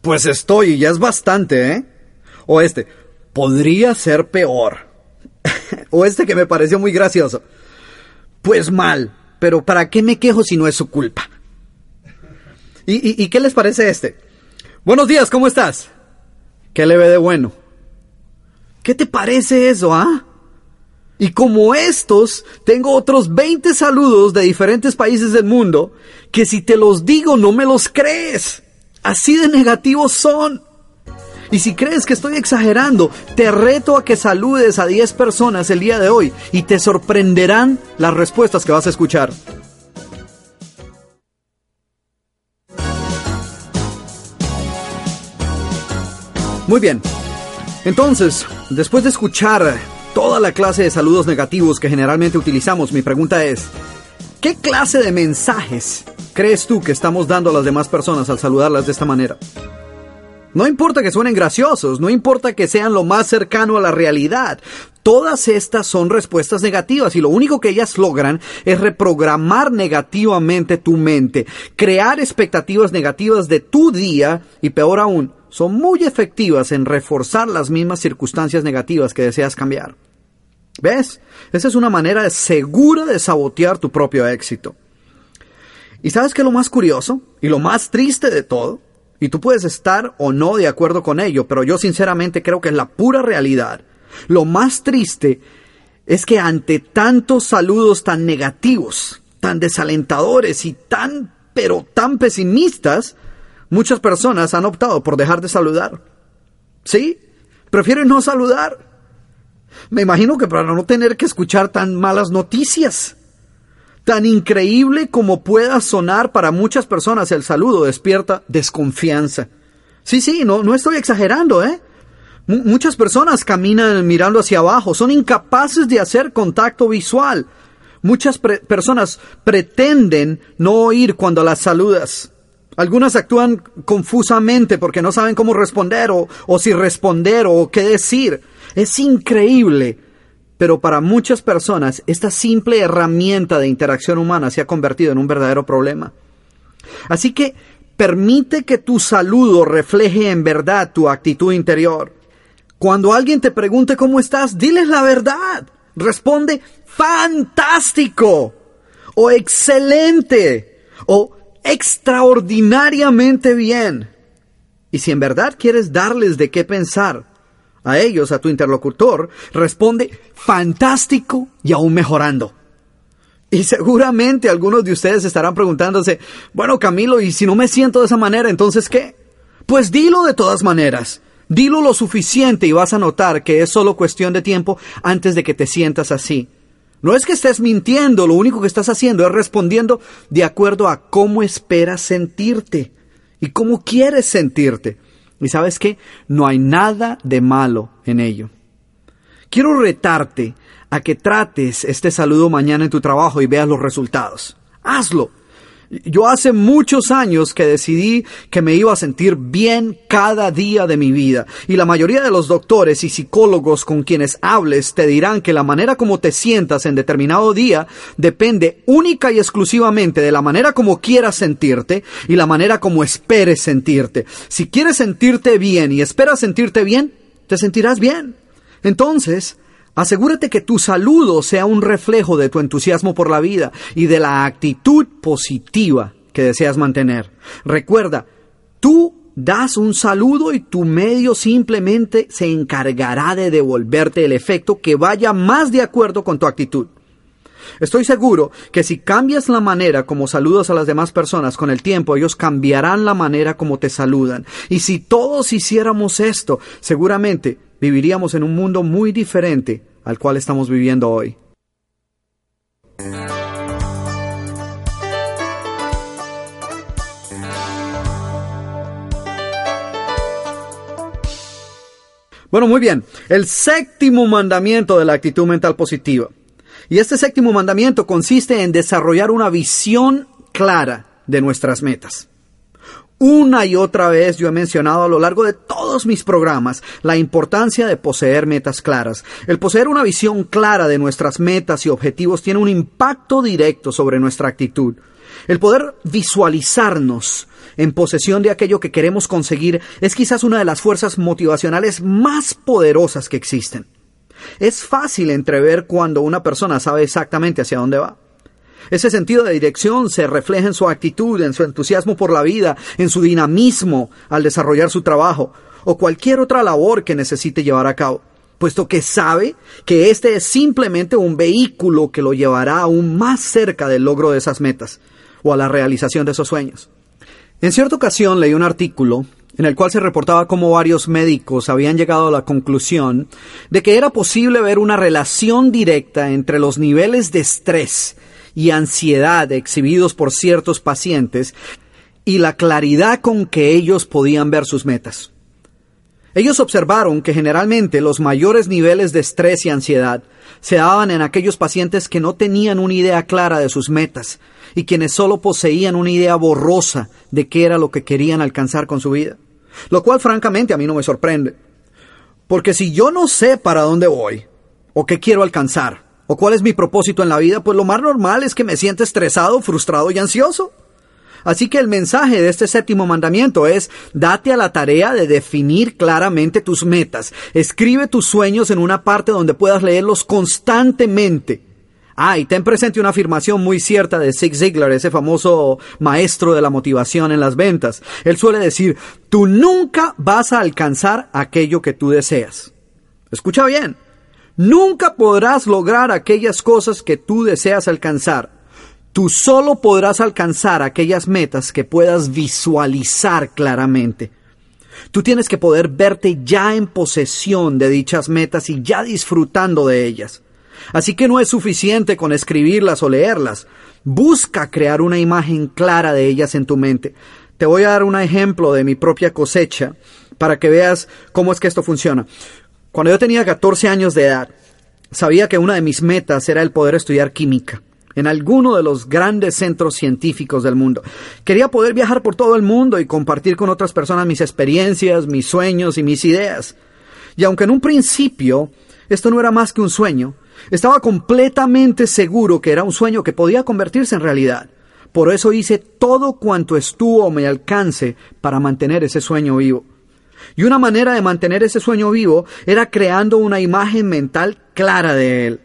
Pues estoy, ya es bastante, ¿eh? O este, podría ser peor. o este que me pareció muy gracioso. Pues mal, pero ¿para qué me quejo si no es su culpa? ¿Y, qué les parece este? Buenos días, ¿cómo estás? ¿Qué le ve de bueno? ¿Qué te parece eso, ah? Y como estos, tengo otros 20 saludos de diferentes países del mundo que si te los digo no me los crees. Así de negativos son. Y si crees que estoy exagerando, te reto a que saludes a 10 personas el día de hoy y te sorprenderán las respuestas que vas a escuchar. Muy bien. Entonces, después de escuchar toda la clase de saludos negativos que generalmente utilizamos, mi pregunta es, ¿qué clase de mensajes crees tú que estamos dando a las demás personas al saludarlas de esta manera? No importa que suenen graciosos, no importa que sean lo más cercano a la realidad, todas estas son respuestas negativas y lo único que ellas logran es reprogramar negativamente tu mente, crear expectativas negativas de tu día y peor aún, son muy efectivas en reforzar las mismas circunstancias negativas que deseas cambiar. ¿Ves? Esa es una manera segura de sabotear tu propio éxito. ¿Y sabes qué es lo más curioso y lo más triste de todo? Y tú puedes estar o no de acuerdo con ello, pero yo sinceramente creo que es la pura realidad. Lo más triste es que ante tantos saludos tan negativos, tan desalentadores y tan, pero tan pesimistas, muchas personas han optado por dejar de saludar. ¿Sí? Prefieren no saludar. Me imagino que para no tener que escuchar tan malas noticias. Tan increíble como pueda sonar para muchas personas, el saludo despierta desconfianza. Sí, sí, no, no estoy exagerando, ¿eh? muchas personas caminan mirando hacia abajo, son incapaces de hacer contacto visual. Muchas personas pretenden no oír cuando las saludas. Algunas actúan confusamente porque no saben cómo responder o, o si responder o qué decir. Es increíble pero para muchas personas esta simple herramienta de interacción humana se ha convertido en un verdadero problema. Así que permite que tu saludo refleje en verdad tu actitud interior. Cuando alguien te pregunte cómo estás, diles la verdad. Responde fantástico o excelente o extraordinariamente bien. Y si en verdad quieres darles de qué pensar, a ellos, a tu interlocutor, responde fantástico y aún mejorando. Y seguramente algunos de ustedes estarán preguntándose, bueno Camilo, ¿y si no me siento de esa manera, entonces qué? Pues dilo de todas maneras. Dilo lo suficiente y vas a notar que es solo cuestión de tiempo antes de que te sientas así. No es que estés mintiendo, lo único que estás haciendo es respondiendo de acuerdo a cómo esperas sentirte y cómo quieres sentirte. Y sabes qué? No hay nada de malo en ello. Quiero retarte a que trates este saludo mañana en tu trabajo y veas los resultados. Hazlo. Yo hace muchos años que decidí que me iba a sentir bien cada día de mi vida. Y la mayoría de los doctores y psicólogos con quienes hables te dirán que la manera como te sientas en determinado día depende única y exclusivamente de la manera como quieras sentirte y la manera como esperes sentirte. Si quieres sentirte bien y esperas sentirte bien, te sentirás bien. Entonces, Asegúrate que tu saludo sea un reflejo de tu entusiasmo por la vida y de la actitud positiva que deseas mantener. Recuerda, tú das un saludo y tu medio simplemente se encargará de devolverte el efecto que vaya más de acuerdo con tu actitud. Estoy seguro que si cambias la manera como saludas a las demás personas con el tiempo, ellos cambiarán la manera como te saludan. Y si todos hiciéramos esto, seguramente viviríamos en un mundo muy diferente al cual estamos viviendo hoy. Bueno, muy bien. El séptimo mandamiento de la actitud mental positiva. Y este séptimo mandamiento consiste en desarrollar una visión clara de nuestras metas. Una y otra vez yo he mencionado a lo largo de todos mis programas la importancia de poseer metas claras. El poseer una visión clara de nuestras metas y objetivos tiene un impacto directo sobre nuestra actitud. El poder visualizarnos en posesión de aquello que queremos conseguir es quizás una de las fuerzas motivacionales más poderosas que existen. Es fácil entrever cuando una persona sabe exactamente hacia dónde va. Ese sentido de dirección se refleja en su actitud, en su entusiasmo por la vida, en su dinamismo al desarrollar su trabajo o cualquier otra labor que necesite llevar a cabo, puesto que sabe que este es simplemente un vehículo que lo llevará aún más cerca del logro de esas metas o a la realización de esos sueños. En cierta ocasión leí un artículo en el cual se reportaba cómo varios médicos habían llegado a la conclusión de que era posible ver una relación directa entre los niveles de estrés y ansiedad exhibidos por ciertos pacientes y la claridad con que ellos podían ver sus metas. Ellos observaron que generalmente los mayores niveles de estrés y ansiedad se daban en aquellos pacientes que no tenían una idea clara de sus metas y quienes solo poseían una idea borrosa de qué era lo que querían alcanzar con su vida. Lo cual francamente a mí no me sorprende. Porque si yo no sé para dónde voy, ¿O qué quiero alcanzar? ¿O cuál es mi propósito en la vida? Pues lo más normal es que me sienta estresado, frustrado y ansioso. Así que el mensaje de este séptimo mandamiento es, date a la tarea de definir claramente tus metas. Escribe tus sueños en una parte donde puedas leerlos constantemente. Ah, y ten presente una afirmación muy cierta de Zig Ziglar, ese famoso maestro de la motivación en las ventas. Él suele decir, tú nunca vas a alcanzar aquello que tú deseas. Escucha bien, nunca podrás lograr aquellas cosas que tú deseas alcanzar. Tú solo podrás alcanzar aquellas metas que puedas visualizar claramente. Tú tienes que poder verte ya en posesión de dichas metas y ya disfrutando de ellas. Así que no es suficiente con escribirlas o leerlas. Busca crear una imagen clara de ellas en tu mente. Te voy a dar un ejemplo de mi propia cosecha para que veas cómo es que esto funciona. Cuando yo tenía 14 años de edad, sabía que una de mis metas era el poder estudiar química en alguno de los grandes centros científicos del mundo. Quería poder viajar por todo el mundo y compartir con otras personas mis experiencias, mis sueños y mis ideas. Y aunque en un principio esto no era más que un sueño, estaba completamente seguro que era un sueño que podía convertirse en realidad. Por eso hice todo cuanto estuvo a mi alcance para mantener ese sueño vivo. Y una manera de mantener ese sueño vivo era creando una imagen mental clara de él.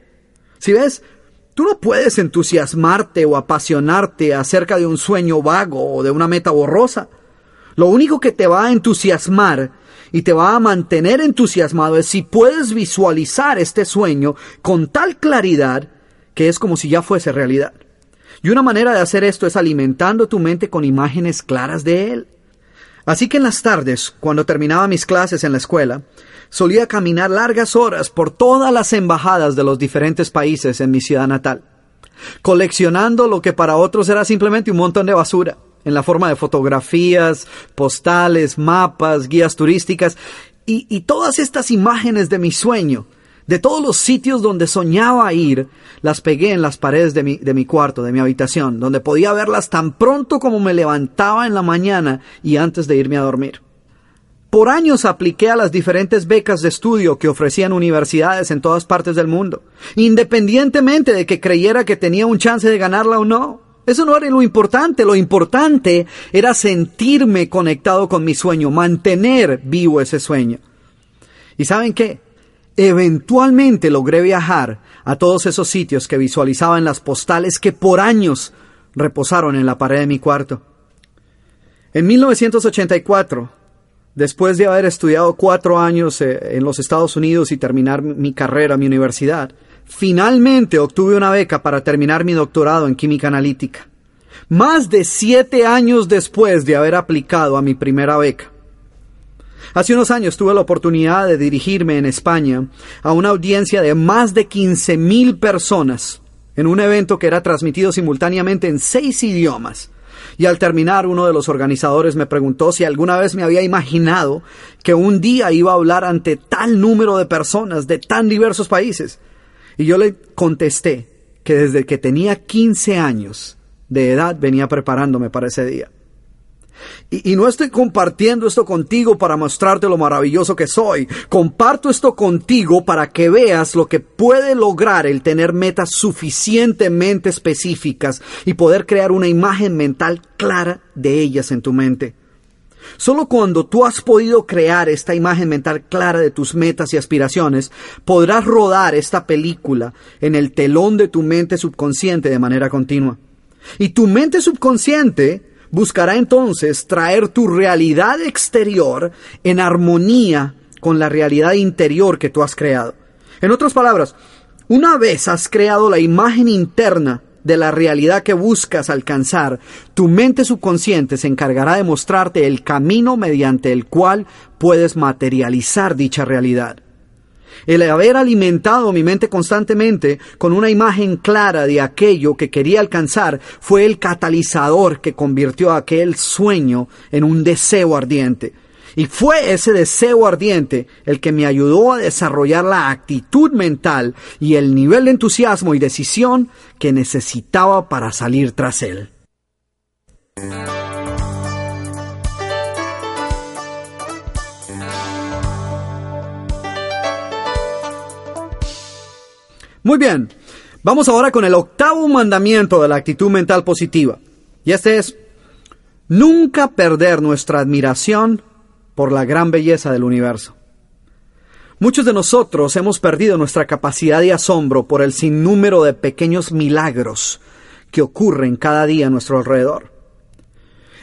Si ves, tú no puedes entusiasmarte o apasionarte acerca de un sueño vago o de una meta borrosa. Lo único que te va a entusiasmar y te va a mantener entusiasmado es si puedes visualizar este sueño con tal claridad que es como si ya fuese realidad. Y una manera de hacer esto es alimentando tu mente con imágenes claras de él. Así que en las tardes, cuando terminaba mis clases en la escuela, solía caminar largas horas por todas las embajadas de los diferentes países en mi ciudad natal, coleccionando lo que para otros era simplemente un montón de basura en la forma de fotografías, postales, mapas, guías turísticas y, todas estas imágenes de mi sueño, de todos los sitios donde soñaba ir, las pegué en las paredes de mi, de mi cuarto, de mi habitación, donde podía verlas tan pronto como me levantaba en la mañana y antes de irme a dormir. Por años apliqué a las diferentes becas de estudio que ofrecían universidades en todas partes del mundo, independientemente de que creyera que tenía un chance de ganarla o no. Eso no era lo importante, lo importante era sentirme conectado con mi sueño, mantener vivo ese sueño. ¿Y saben qué? Eventualmente logré viajar a todos esos sitios que visualizaba en las postales que por años reposaron en la pared de mi cuarto. En 1984, después de haber estudiado cuatro años eh, en los Estados Unidos y terminar mi carrera, mi universidad, Finalmente obtuve una beca para terminar mi doctorado en química analítica. Más de siete años después de haber aplicado a mi primera beca. Hace unos años tuve la oportunidad de dirigirme en España a una audiencia de más de 15 mil personas en un evento que era transmitido simultáneamente en seis idiomas. Y al terminar, uno de los organizadores me preguntó si alguna vez me había imaginado que un día iba a hablar ante tal número de personas de tan diversos países. Y yo le contesté que desde que tenía 15 años de edad venía preparándome para ese día. Y, no estoy compartiendo esto contigo para mostrarte lo maravilloso que soy. Comparto esto contigo para que veas lo que puede lograr el tener metas suficientemente específicas y poder crear una imagen mental clara de ellas en tu mente. Solo cuando tú has podido crear esta imagen mental clara de tus metas y aspiraciones, podrás rodar esta película en el telón de tu mente subconsciente de manera continua. Y tu mente subconsciente buscará entonces traer tu realidad exterior en armonía con la realidad interior que tú has creado. En otras palabras, una vez has creado la imagen interna de la realidad que buscas alcanzar, tu mente subconsciente se encargará de mostrarte el camino mediante el cual puedes materializar dicha realidad. El haber alimentado mi mente constantemente con una imagen clara de aquello que quería alcanzar fue el catalizador que convirtió aquel sueño en un deseo ardiente. Y fue ese deseo ardiente el que me ayudó a desarrollar la actitud mental y el nivel de entusiasmo y decisión que necesitaba para salir tras él. Muy bien, vamos ahora con el octavo mandamiento de la actitud mental positiva. Y este es, nunca perder nuestra admiración por la gran belleza del universo. Muchos de nosotros hemos perdido nuestra capacidad de asombro por el sinnúmero de pequeños milagros que ocurren cada día a nuestro alrededor.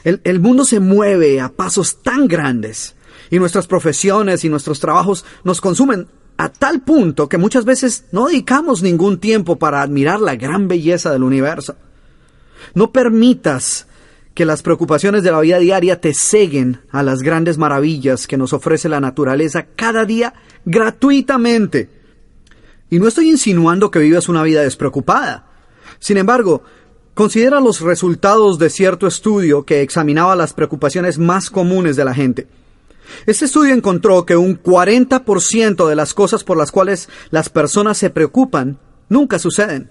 El, el, mundo se mueve a pasos tan grandes y nuestras profesiones y nuestros trabajos nos consumen a tal punto que muchas veces no dedicamos ningún tiempo para admirar la gran belleza del universo. No permitas que las preocupaciones de la vida diaria te ceguen a las grandes maravillas que nos ofrece la naturaleza cada día gratuitamente. Y no estoy insinuando que vivas una vida despreocupada. Sin embargo, considera los resultados de cierto estudio que examinaba las preocupaciones más comunes de la gente. Este estudio encontró que un 40% de las cosas por las cuales las personas se preocupan nunca suceden.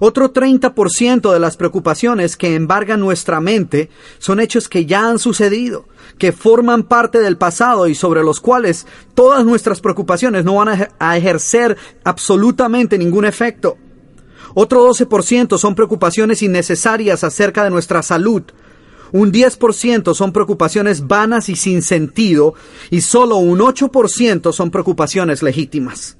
Otro 30% de las preocupaciones que embargan nuestra mente son hechos que ya han sucedido, que forman parte del pasado y sobre los cuales todas nuestras preocupaciones no van a ejercer absolutamente ningún efecto. Otro 12% son preocupaciones innecesarias acerca de nuestra salud, un 10% son preocupaciones vanas y sin sentido y solo un 8% son preocupaciones legítimas.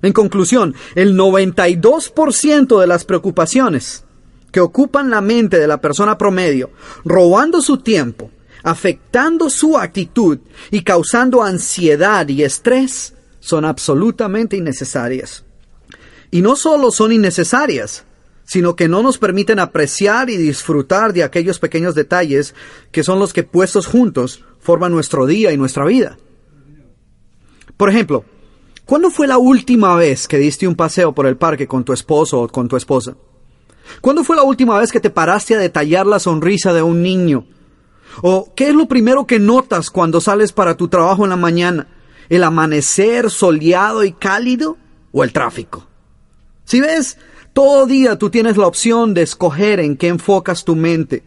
En conclusión, el 92% de las preocupaciones que ocupan la mente de la persona promedio, robando su tiempo, afectando su actitud y causando ansiedad y estrés, son absolutamente innecesarias. Y no solo son innecesarias, sino que no nos permiten apreciar y disfrutar de aquellos pequeños detalles que son los que puestos juntos forman nuestro día y nuestra vida. Por ejemplo, ¿cuándo fue la última vez que diste un paseo por el parque con tu esposo o con tu esposa? ¿Cuándo fue la última vez que te paraste a detallar la sonrisa de un niño? ¿O qué es lo primero que notas cuando sales para tu trabajo en la mañana? ¿El amanecer soleado y cálido o el tráfico? Si ves, todo día tú tienes la opción de escoger en qué enfocas tu mente.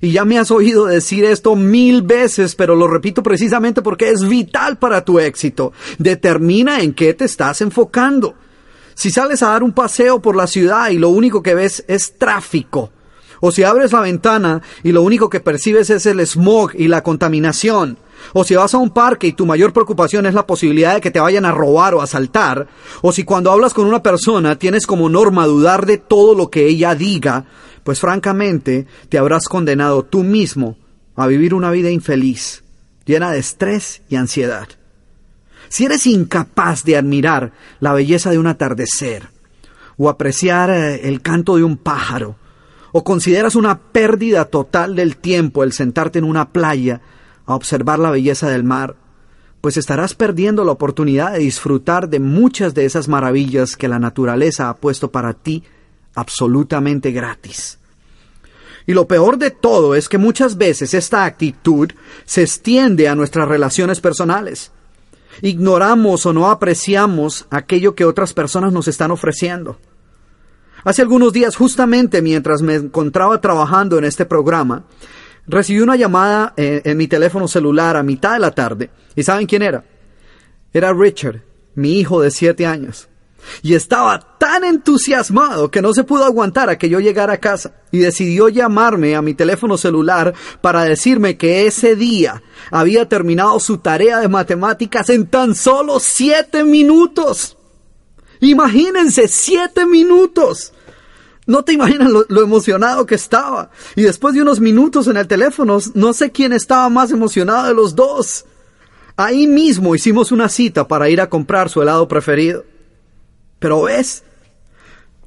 Y ya me has oído decir esto mil veces, pero lo repito precisamente porque es vital para tu éxito. Determina en qué te estás enfocando. Si sales a dar un paseo por la ciudad y lo único que ves es tráfico, o si abres la ventana y lo único que percibes es el smog y la contaminación, o si vas a un parque y tu mayor preocupación es la posibilidad de que te vayan a robar o asaltar, o si cuando hablas con una persona tienes como norma dudar de todo lo que ella diga, pues francamente te habrás condenado tú mismo a vivir una vida infeliz, llena de estrés y ansiedad. Si eres incapaz de admirar la belleza de un atardecer, o apreciar eh, el canto de un pájaro, o consideras una pérdida total del tiempo el sentarte en una playa a observar la belleza del mar, pues estarás perdiendo la oportunidad de disfrutar de muchas de esas maravillas que la naturaleza ha puesto para ti absolutamente gratis. Y lo peor de todo es que muchas veces esta actitud se extiende a nuestras relaciones personales. Ignoramos o no apreciamos aquello que otras personas nos están ofreciendo. Hace algunos días, justamente mientras me encontraba trabajando en este programa, recibí una llamada eh, en, mi teléfono celular a mitad de la tarde. ¿Y saben quién era? Era Richard, mi hijo de siete años. Y estaba tan entusiasmado que no se pudo aguantar a que yo llegara a casa y decidió llamarme a mi teléfono celular para decirme que ese día había terminado su tarea de matemáticas en tan solo siete minutos. Imagínense, siete minutos. No te imaginas lo, emocionado que estaba. Y después de unos minutos en el teléfono, no sé quién estaba más emocionado de los dos. Ahí mismo hicimos una cita para ir a comprar su helado preferido. Pero ves,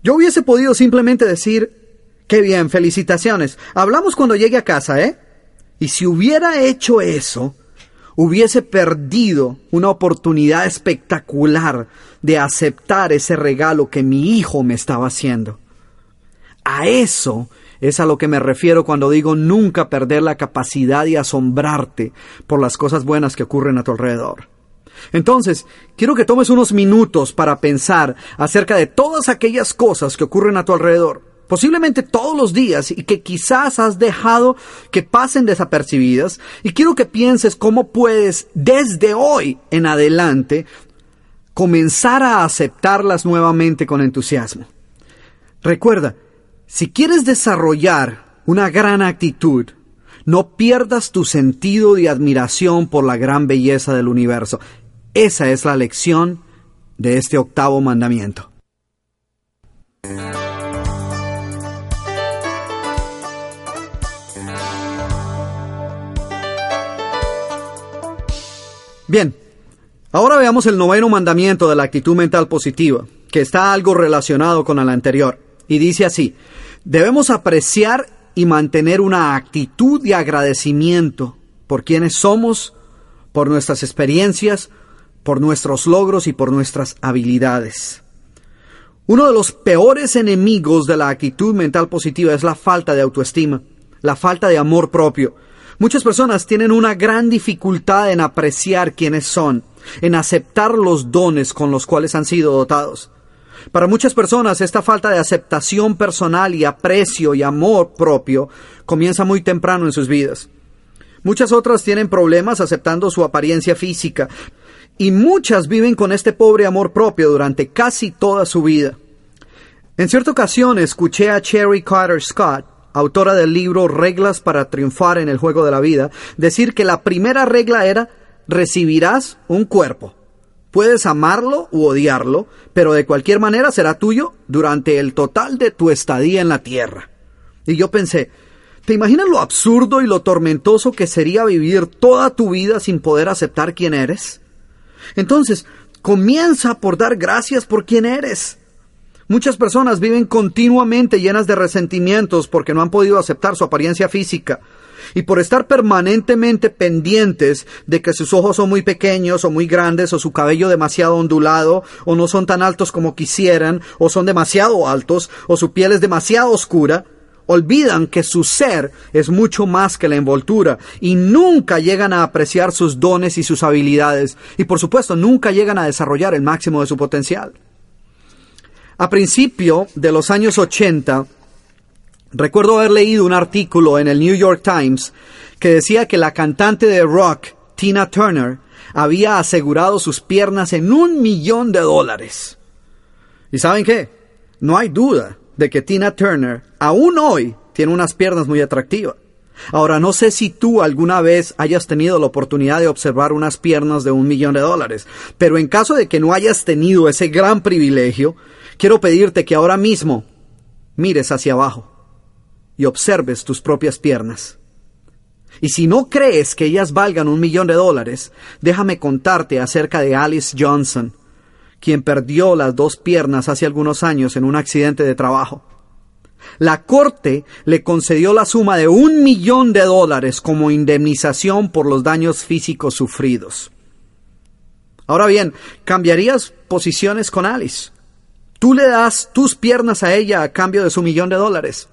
yo hubiese podido simplemente decir, qué bien, felicitaciones. Hablamos cuando llegue a casa, ¿eh? Y si hubiera hecho eso, hubiese perdido una oportunidad espectacular de aceptar ese regalo que mi hijo me estaba haciendo. A eso es a lo que me refiero cuando digo nunca perder la capacidad de asombrarte por las cosas buenas que ocurren a tu alrededor. Entonces, quiero que tomes unos minutos para pensar acerca de todas aquellas cosas que ocurren a tu alrededor, posiblemente todos los días y que quizás has dejado que pasen desapercibidas, y quiero que pienses cómo puedes desde hoy en adelante comenzar a aceptarlas nuevamente con entusiasmo. Recuerda, si quieres desarrollar una gran actitud, no pierdas tu sentido de admiración por la gran belleza del universo. Esa es la lección de este octavo mandamiento. Bien, ahora veamos el noveno mandamiento de la actitud mental positiva, que está algo relacionado con el anterior, y dice así, debemos apreciar y mantener una actitud de agradecimiento por quienes somos, por nuestras experiencias, por nuestros logros y por nuestras habilidades. Uno de los peores enemigos de la actitud mental positiva es la falta de autoestima, la falta de amor propio, Muchas personas tienen una gran dificultad en apreciar quiénes son, en aceptar los dones con los cuales han sido dotados. Para muchas personas esta falta de aceptación personal y aprecio y amor propio comienza muy temprano en sus vidas. Muchas otras tienen problemas aceptando su apariencia física y muchas viven con este pobre amor propio durante casi toda su vida. En cierta ocasión escuché a Cherry Carter Scott autora del libro Reglas para triunfar en el juego de la vida, decir que la primera regla era recibirás un cuerpo. Puedes amarlo u odiarlo, pero de cualquier manera será tuyo durante el total de tu estadía en la tierra. Y yo pensé, ¿te imaginas lo absurdo y lo tormentoso que sería vivir toda tu vida sin poder aceptar quién eres? Entonces, comienza por dar gracias por quién eres. Muchas personas viven continuamente llenas de resentimientos porque no han podido aceptar su apariencia física y por estar permanentemente pendientes de que sus ojos son muy pequeños o muy grandes o su cabello demasiado ondulado o no son tan altos como quisieran o son demasiado altos o su piel es demasiado oscura, olvidan que su ser es mucho más que la envoltura y nunca llegan a apreciar sus dones y sus habilidades y por supuesto nunca llegan a desarrollar el máximo de su potencial. A principio de los años 80, recuerdo haber leído un artículo en el New York Times que decía que la cantante de rock, Tina Turner, había asegurado sus piernas en un millón de dólares. ¿Y saben qué? No hay duda de que Tina Turner, aún hoy, tiene unas piernas muy atractivas. Ahora, no sé si tú alguna vez hayas tenido la oportunidad de observar unas piernas de un millón de dólares, pero en caso de que no hayas tenido ese gran privilegio, Quiero pedirte que ahora mismo mires hacia abajo y observes tus propias piernas. Y si no crees que ellas valgan un millón de dólares, déjame contarte acerca de Alice Johnson, quien perdió las dos piernas hace algunos años en un accidente de trabajo. La corte le concedió la suma de un millón de dólares como indemnización por los daños físicos sufridos. Ahora bien, ¿cambiarías posiciones con Alice? Tú le das tus piernas a ella a cambio de su millón de dólares.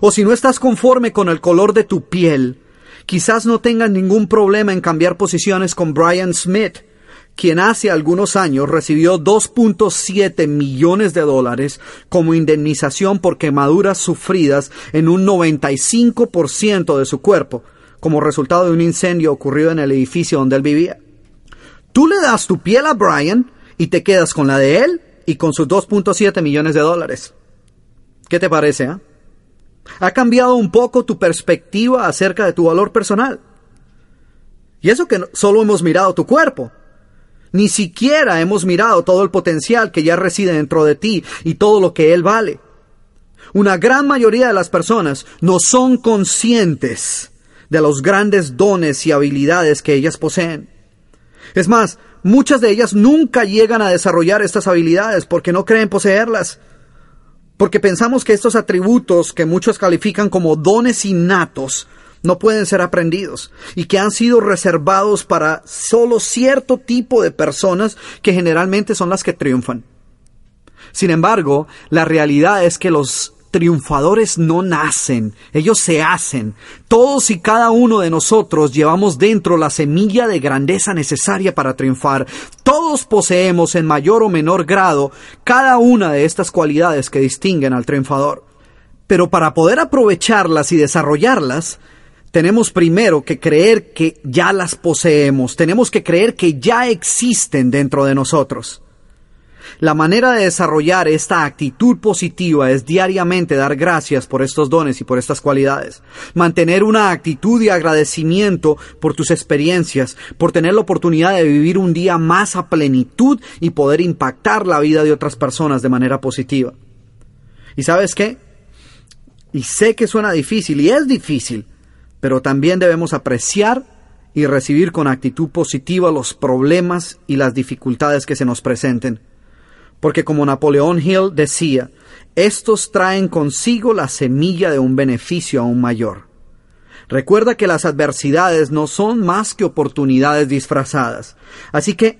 O si no estás conforme con el color de tu piel, quizás no tengas ningún problema en cambiar posiciones con Brian Smith, quien hace algunos años recibió 2.7 millones de dólares como indemnización por quemaduras sufridas en un 95% de su cuerpo, como resultado de un incendio ocurrido en el edificio donde él vivía. Tú le das tu piel a Brian y te quedas con la de él y con sus 2.7 millones de dólares. ¿Qué te parece? Eh? ¿Ha cambiado un poco tu perspectiva acerca de tu valor personal? Y eso que solo hemos mirado tu cuerpo. Ni siquiera hemos mirado todo el potencial que ya reside dentro de ti y todo lo que él vale. Una gran mayoría de las personas no son conscientes de los grandes dones y habilidades que ellas poseen. Es más, Muchas de ellas nunca llegan a desarrollar estas habilidades porque no creen poseerlas. Porque pensamos que estos atributos que muchos califican como dones innatos no pueden ser aprendidos y que han sido reservados para solo cierto tipo de personas que generalmente son las que triunfan. Sin embargo, la realidad es que los triunfadores no nacen, ellos se hacen. Todos y cada uno de nosotros llevamos dentro la semilla de grandeza necesaria para triunfar. Todos poseemos en mayor o menor grado cada una de estas cualidades que distinguen al triunfador. Pero para poder aprovecharlas y desarrollarlas, tenemos primero que creer que ya las poseemos, tenemos que creer que ya existen dentro de nosotros. La manera de desarrollar esta actitud positiva es diariamente dar gracias por estos dones y por estas cualidades. Mantener una actitud de agradecimiento por tus experiencias, por tener la oportunidad de vivir un día más a plenitud y poder impactar la vida de otras personas de manera positiva. ¿Y sabes qué? Y sé que suena difícil y es difícil, pero también debemos apreciar y recibir con actitud positiva los problemas y las dificultades que se nos presenten porque como Napoleón Hill decía, estos traen consigo la semilla de un beneficio aún mayor. Recuerda que las adversidades no son más que oportunidades disfrazadas. Así que,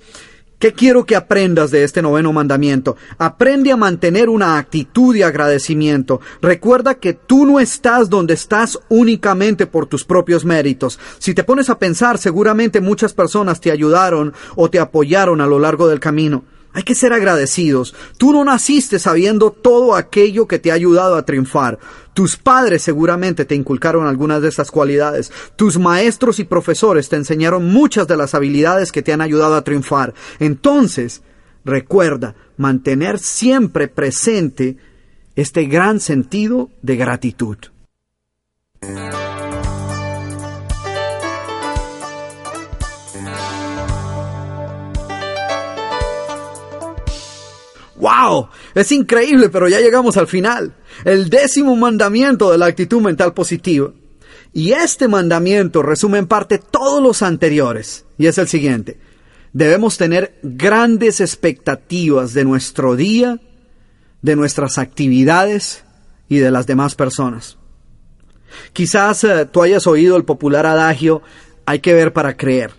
¿qué quiero que aprendas de este noveno mandamiento? Aprende a mantener una actitud de agradecimiento. Recuerda que tú no estás donde estás únicamente por tus propios méritos. Si te pones a pensar, seguramente muchas personas te ayudaron o te apoyaron a lo largo del camino. Hay que ser agradecidos. Tú no naciste sabiendo todo aquello que te ha ayudado a triunfar. Tus padres seguramente te inculcaron algunas de estas cualidades. Tus maestros y profesores te enseñaron muchas de las habilidades que te han ayudado a triunfar. Entonces, recuerda mantener siempre presente este gran sentido de gratitud. ¡Wow! Es increíble, pero ya llegamos al final. El décimo mandamiento de la actitud mental positiva. Y este mandamiento resume en parte todos los anteriores. Y es el siguiente. Debemos tener grandes expectativas de nuestro día, de nuestras actividades y de las demás personas. Quizás eh, tú hayas oído el popular adagio, hay que ver para creer.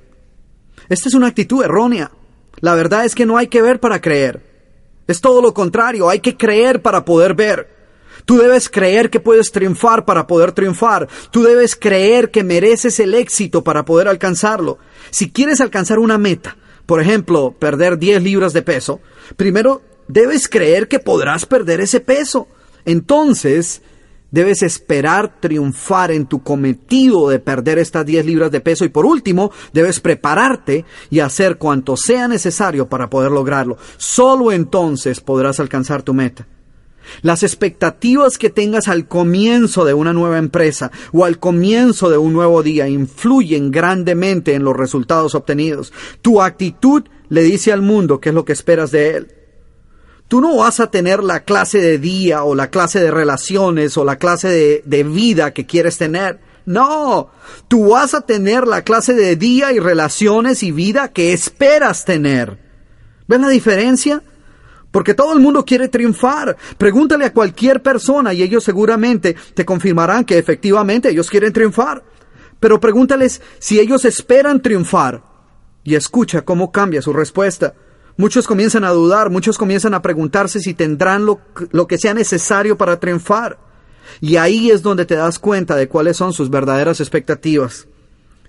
Esta es una actitud errónea. La verdad es que no hay que ver para creer. Es todo lo contrario, hay que creer para poder ver. Tú debes creer que puedes triunfar para poder triunfar. Tú debes creer que mereces el éxito para poder alcanzarlo. Si quieres alcanzar una meta, por ejemplo, perder 10 libras de peso, primero debes creer que podrás perder ese peso. Entonces, Debes esperar triunfar en tu cometido de perder estas 10 libras de peso y por último, debes prepararte y hacer cuanto sea necesario para poder lograrlo. Solo entonces podrás alcanzar tu meta. Las expectativas que tengas al comienzo de una nueva empresa o al comienzo de un nuevo día influyen grandemente en los resultados obtenidos. Tu actitud le dice al mundo qué es lo que esperas de él. Tú no vas a tener la clase de día o la clase de relaciones o la clase de, de, vida que quieres tener. No, tú vas a tener la clase de día y relaciones y vida que esperas tener. ¿Ves la diferencia? Porque todo el mundo quiere triunfar. Pregúntale a cualquier persona y ellos seguramente te confirmarán que efectivamente ellos quieren triunfar. Pero pregúntales si ellos esperan triunfar. Y escucha cómo cambia su respuesta. Muchos comienzan a dudar, muchos comienzan a preguntarse si tendrán lo, lo, que sea necesario para triunfar. Y ahí es donde te das cuenta de cuáles son sus verdaderas expectativas.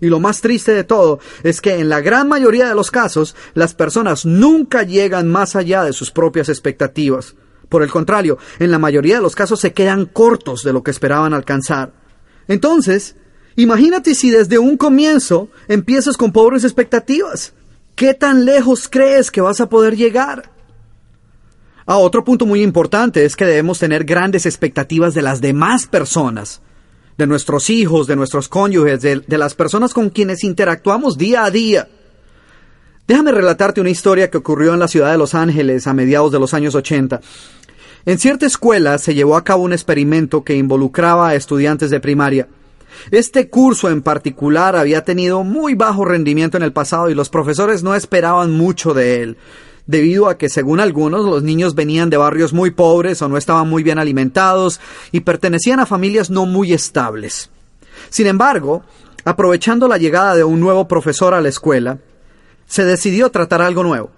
Y lo más triste de todo es que en la gran mayoría de los casos las personas nunca llegan más allá de sus propias expectativas. Por el contrario, en la mayoría de los casos se quedan cortos de lo que esperaban alcanzar. Entonces, imagínate si desde un comienzo empiezas con pobres expectativas. ¿Qué tan lejos crees que vas a poder llegar? Ah, otro punto muy importante es que debemos tener grandes expectativas de las demás personas, de nuestros hijos, de nuestros cónyuges, de, de, las personas con quienes interactuamos día a día. Déjame relatarte una historia que ocurrió en la ciudad de Los Ángeles a mediados de los años 80. En cierta escuela se llevó a cabo un experimento que involucraba a estudiantes de primaria. Este curso en particular había tenido muy bajo rendimiento en el pasado y los profesores no esperaban mucho de él, debido a que, según algunos, los niños venían de barrios muy pobres o no estaban muy bien alimentados y pertenecían a familias no muy estables. Sin embargo, aprovechando la llegada de un nuevo profesor a la escuela, se decidió tratar algo nuevo.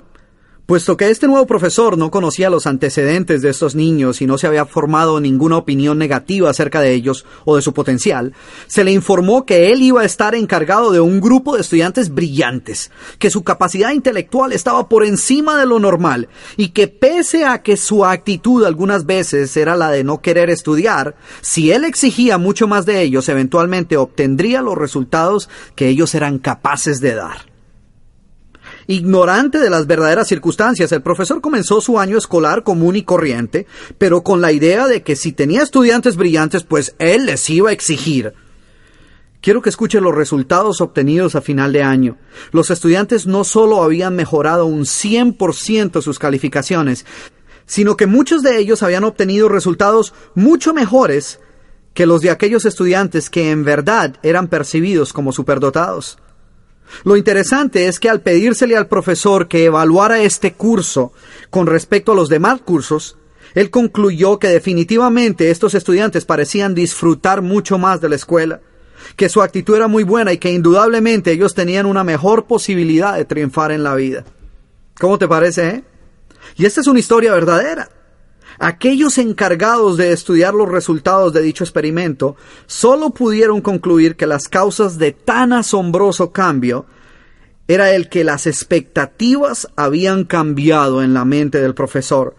Puesto que este nuevo profesor no conocía los antecedentes de estos niños y no se había formado ninguna opinión negativa acerca de ellos o de su potencial, se le informó que él iba a estar encargado de un grupo de estudiantes brillantes, que su capacidad intelectual estaba por encima de lo normal y que pese a que su actitud algunas veces era la de no querer estudiar, si él exigía mucho más de ellos, eventualmente obtendría los resultados que ellos eran capaces de dar. Ignorante de las verdaderas circunstancias, el profesor comenzó su año escolar común y corriente, pero con la idea de que si tenía estudiantes brillantes, pues él les iba a exigir. Quiero que escuche los resultados obtenidos a final de año. Los estudiantes no solo habían mejorado un 100% sus calificaciones, sino que muchos de ellos habían obtenido resultados mucho mejores que los de aquellos estudiantes que en verdad eran percibidos como superdotados. Lo interesante es que al pedírsele al profesor que evaluara este curso con respecto a los demás cursos, él concluyó que definitivamente estos estudiantes parecían disfrutar mucho más de la escuela, que su actitud era muy buena y que indudablemente ellos tenían una mejor posibilidad de triunfar en la vida. ¿Cómo te parece, eh? Y esta es una historia verdadera. Aquellos encargados de estudiar los resultados de dicho experimento solo pudieron concluir que las causas de tan asombroso cambio era el que las expectativas habían cambiado en la mente del profesor.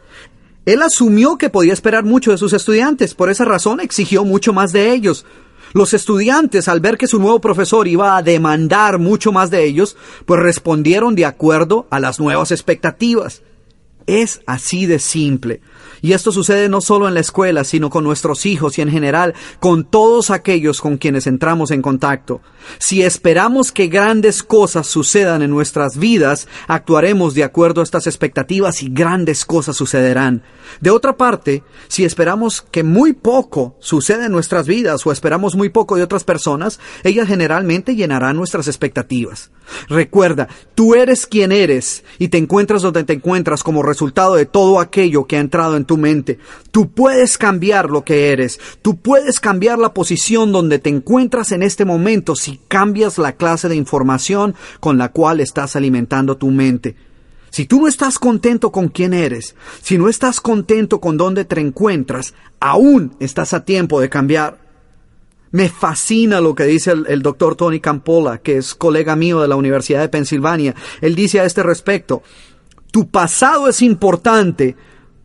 Él asumió que podía esperar mucho de sus estudiantes, por esa razón exigió mucho más de ellos. Los estudiantes, al ver que su nuevo profesor iba a demandar mucho más de ellos, pues respondieron de acuerdo a las nuevas expectativas. Es así de simple. Y esto sucede no solo en la escuela, sino con nuestros hijos y en general con todos aquellos con quienes entramos en contacto. Si esperamos que grandes cosas sucedan en nuestras vidas, actuaremos de acuerdo a estas expectativas y grandes cosas sucederán. De otra parte, si esperamos que muy poco suceda en nuestras vidas o esperamos muy poco de otras personas, ellas generalmente llenarán nuestras expectativas. Recuerda, tú eres quien eres y te encuentras donde te encuentras como resultado de todo aquello que ha entrado en tu mente. Tú puedes cambiar lo que eres. Tú puedes cambiar la posición donde te encuentras en este momento si cambias la clase de información con la cual estás alimentando tu mente. Si tú no estás contento con quién eres, si no estás contento con dónde te encuentras, aún estás a tiempo de cambiar. Me fascina lo que dice el, doctor Tony Campola, que es colega mío de la Universidad de Pensilvania. Él dice a este respecto, tu pasado es importante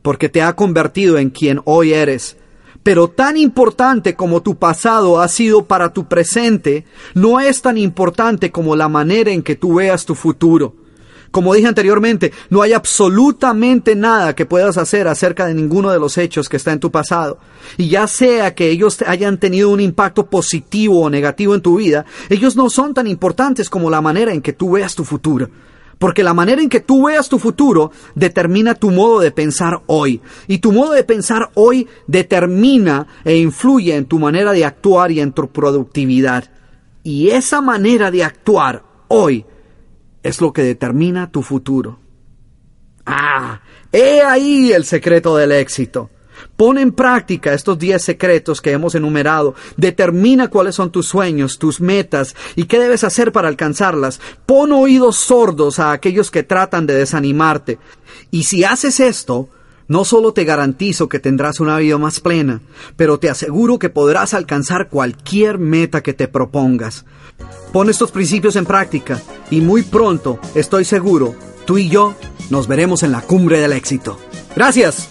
porque te ha convertido en quien hoy eres. Pero tan importante como tu pasado ha sido para tu presente, no es tan importante como la manera en que tú veas tu futuro. Como dije anteriormente, no hay absolutamente nada que puedas hacer acerca de ninguno de los hechos que está en tu pasado. Y ya sea que ellos hayan tenido un impacto positivo o negativo en tu vida, ellos no son tan importantes como la manera en que tú veas tu futuro. Porque la manera en que tú veas tu futuro determina tu modo de pensar hoy. Y tu modo de pensar hoy determina e influye en tu manera de actuar y en tu productividad. Y esa manera de actuar hoy es lo que determina tu futuro. Ah, he ahí el secreto del éxito. Pon en práctica estos 10 secretos que hemos enumerado. Determina cuáles son tus sueños, tus metas y qué debes hacer para alcanzarlas. Pon oídos sordos a aquellos que tratan de desanimarte. Y si haces esto, no solo te garantizo que tendrás una vida más plena, pero te aseguro que podrás alcanzar cualquier meta que te propongas. Pon estos principios en práctica y muy pronto, estoy seguro, tú y yo nos veremos en la cumbre del éxito. Gracias.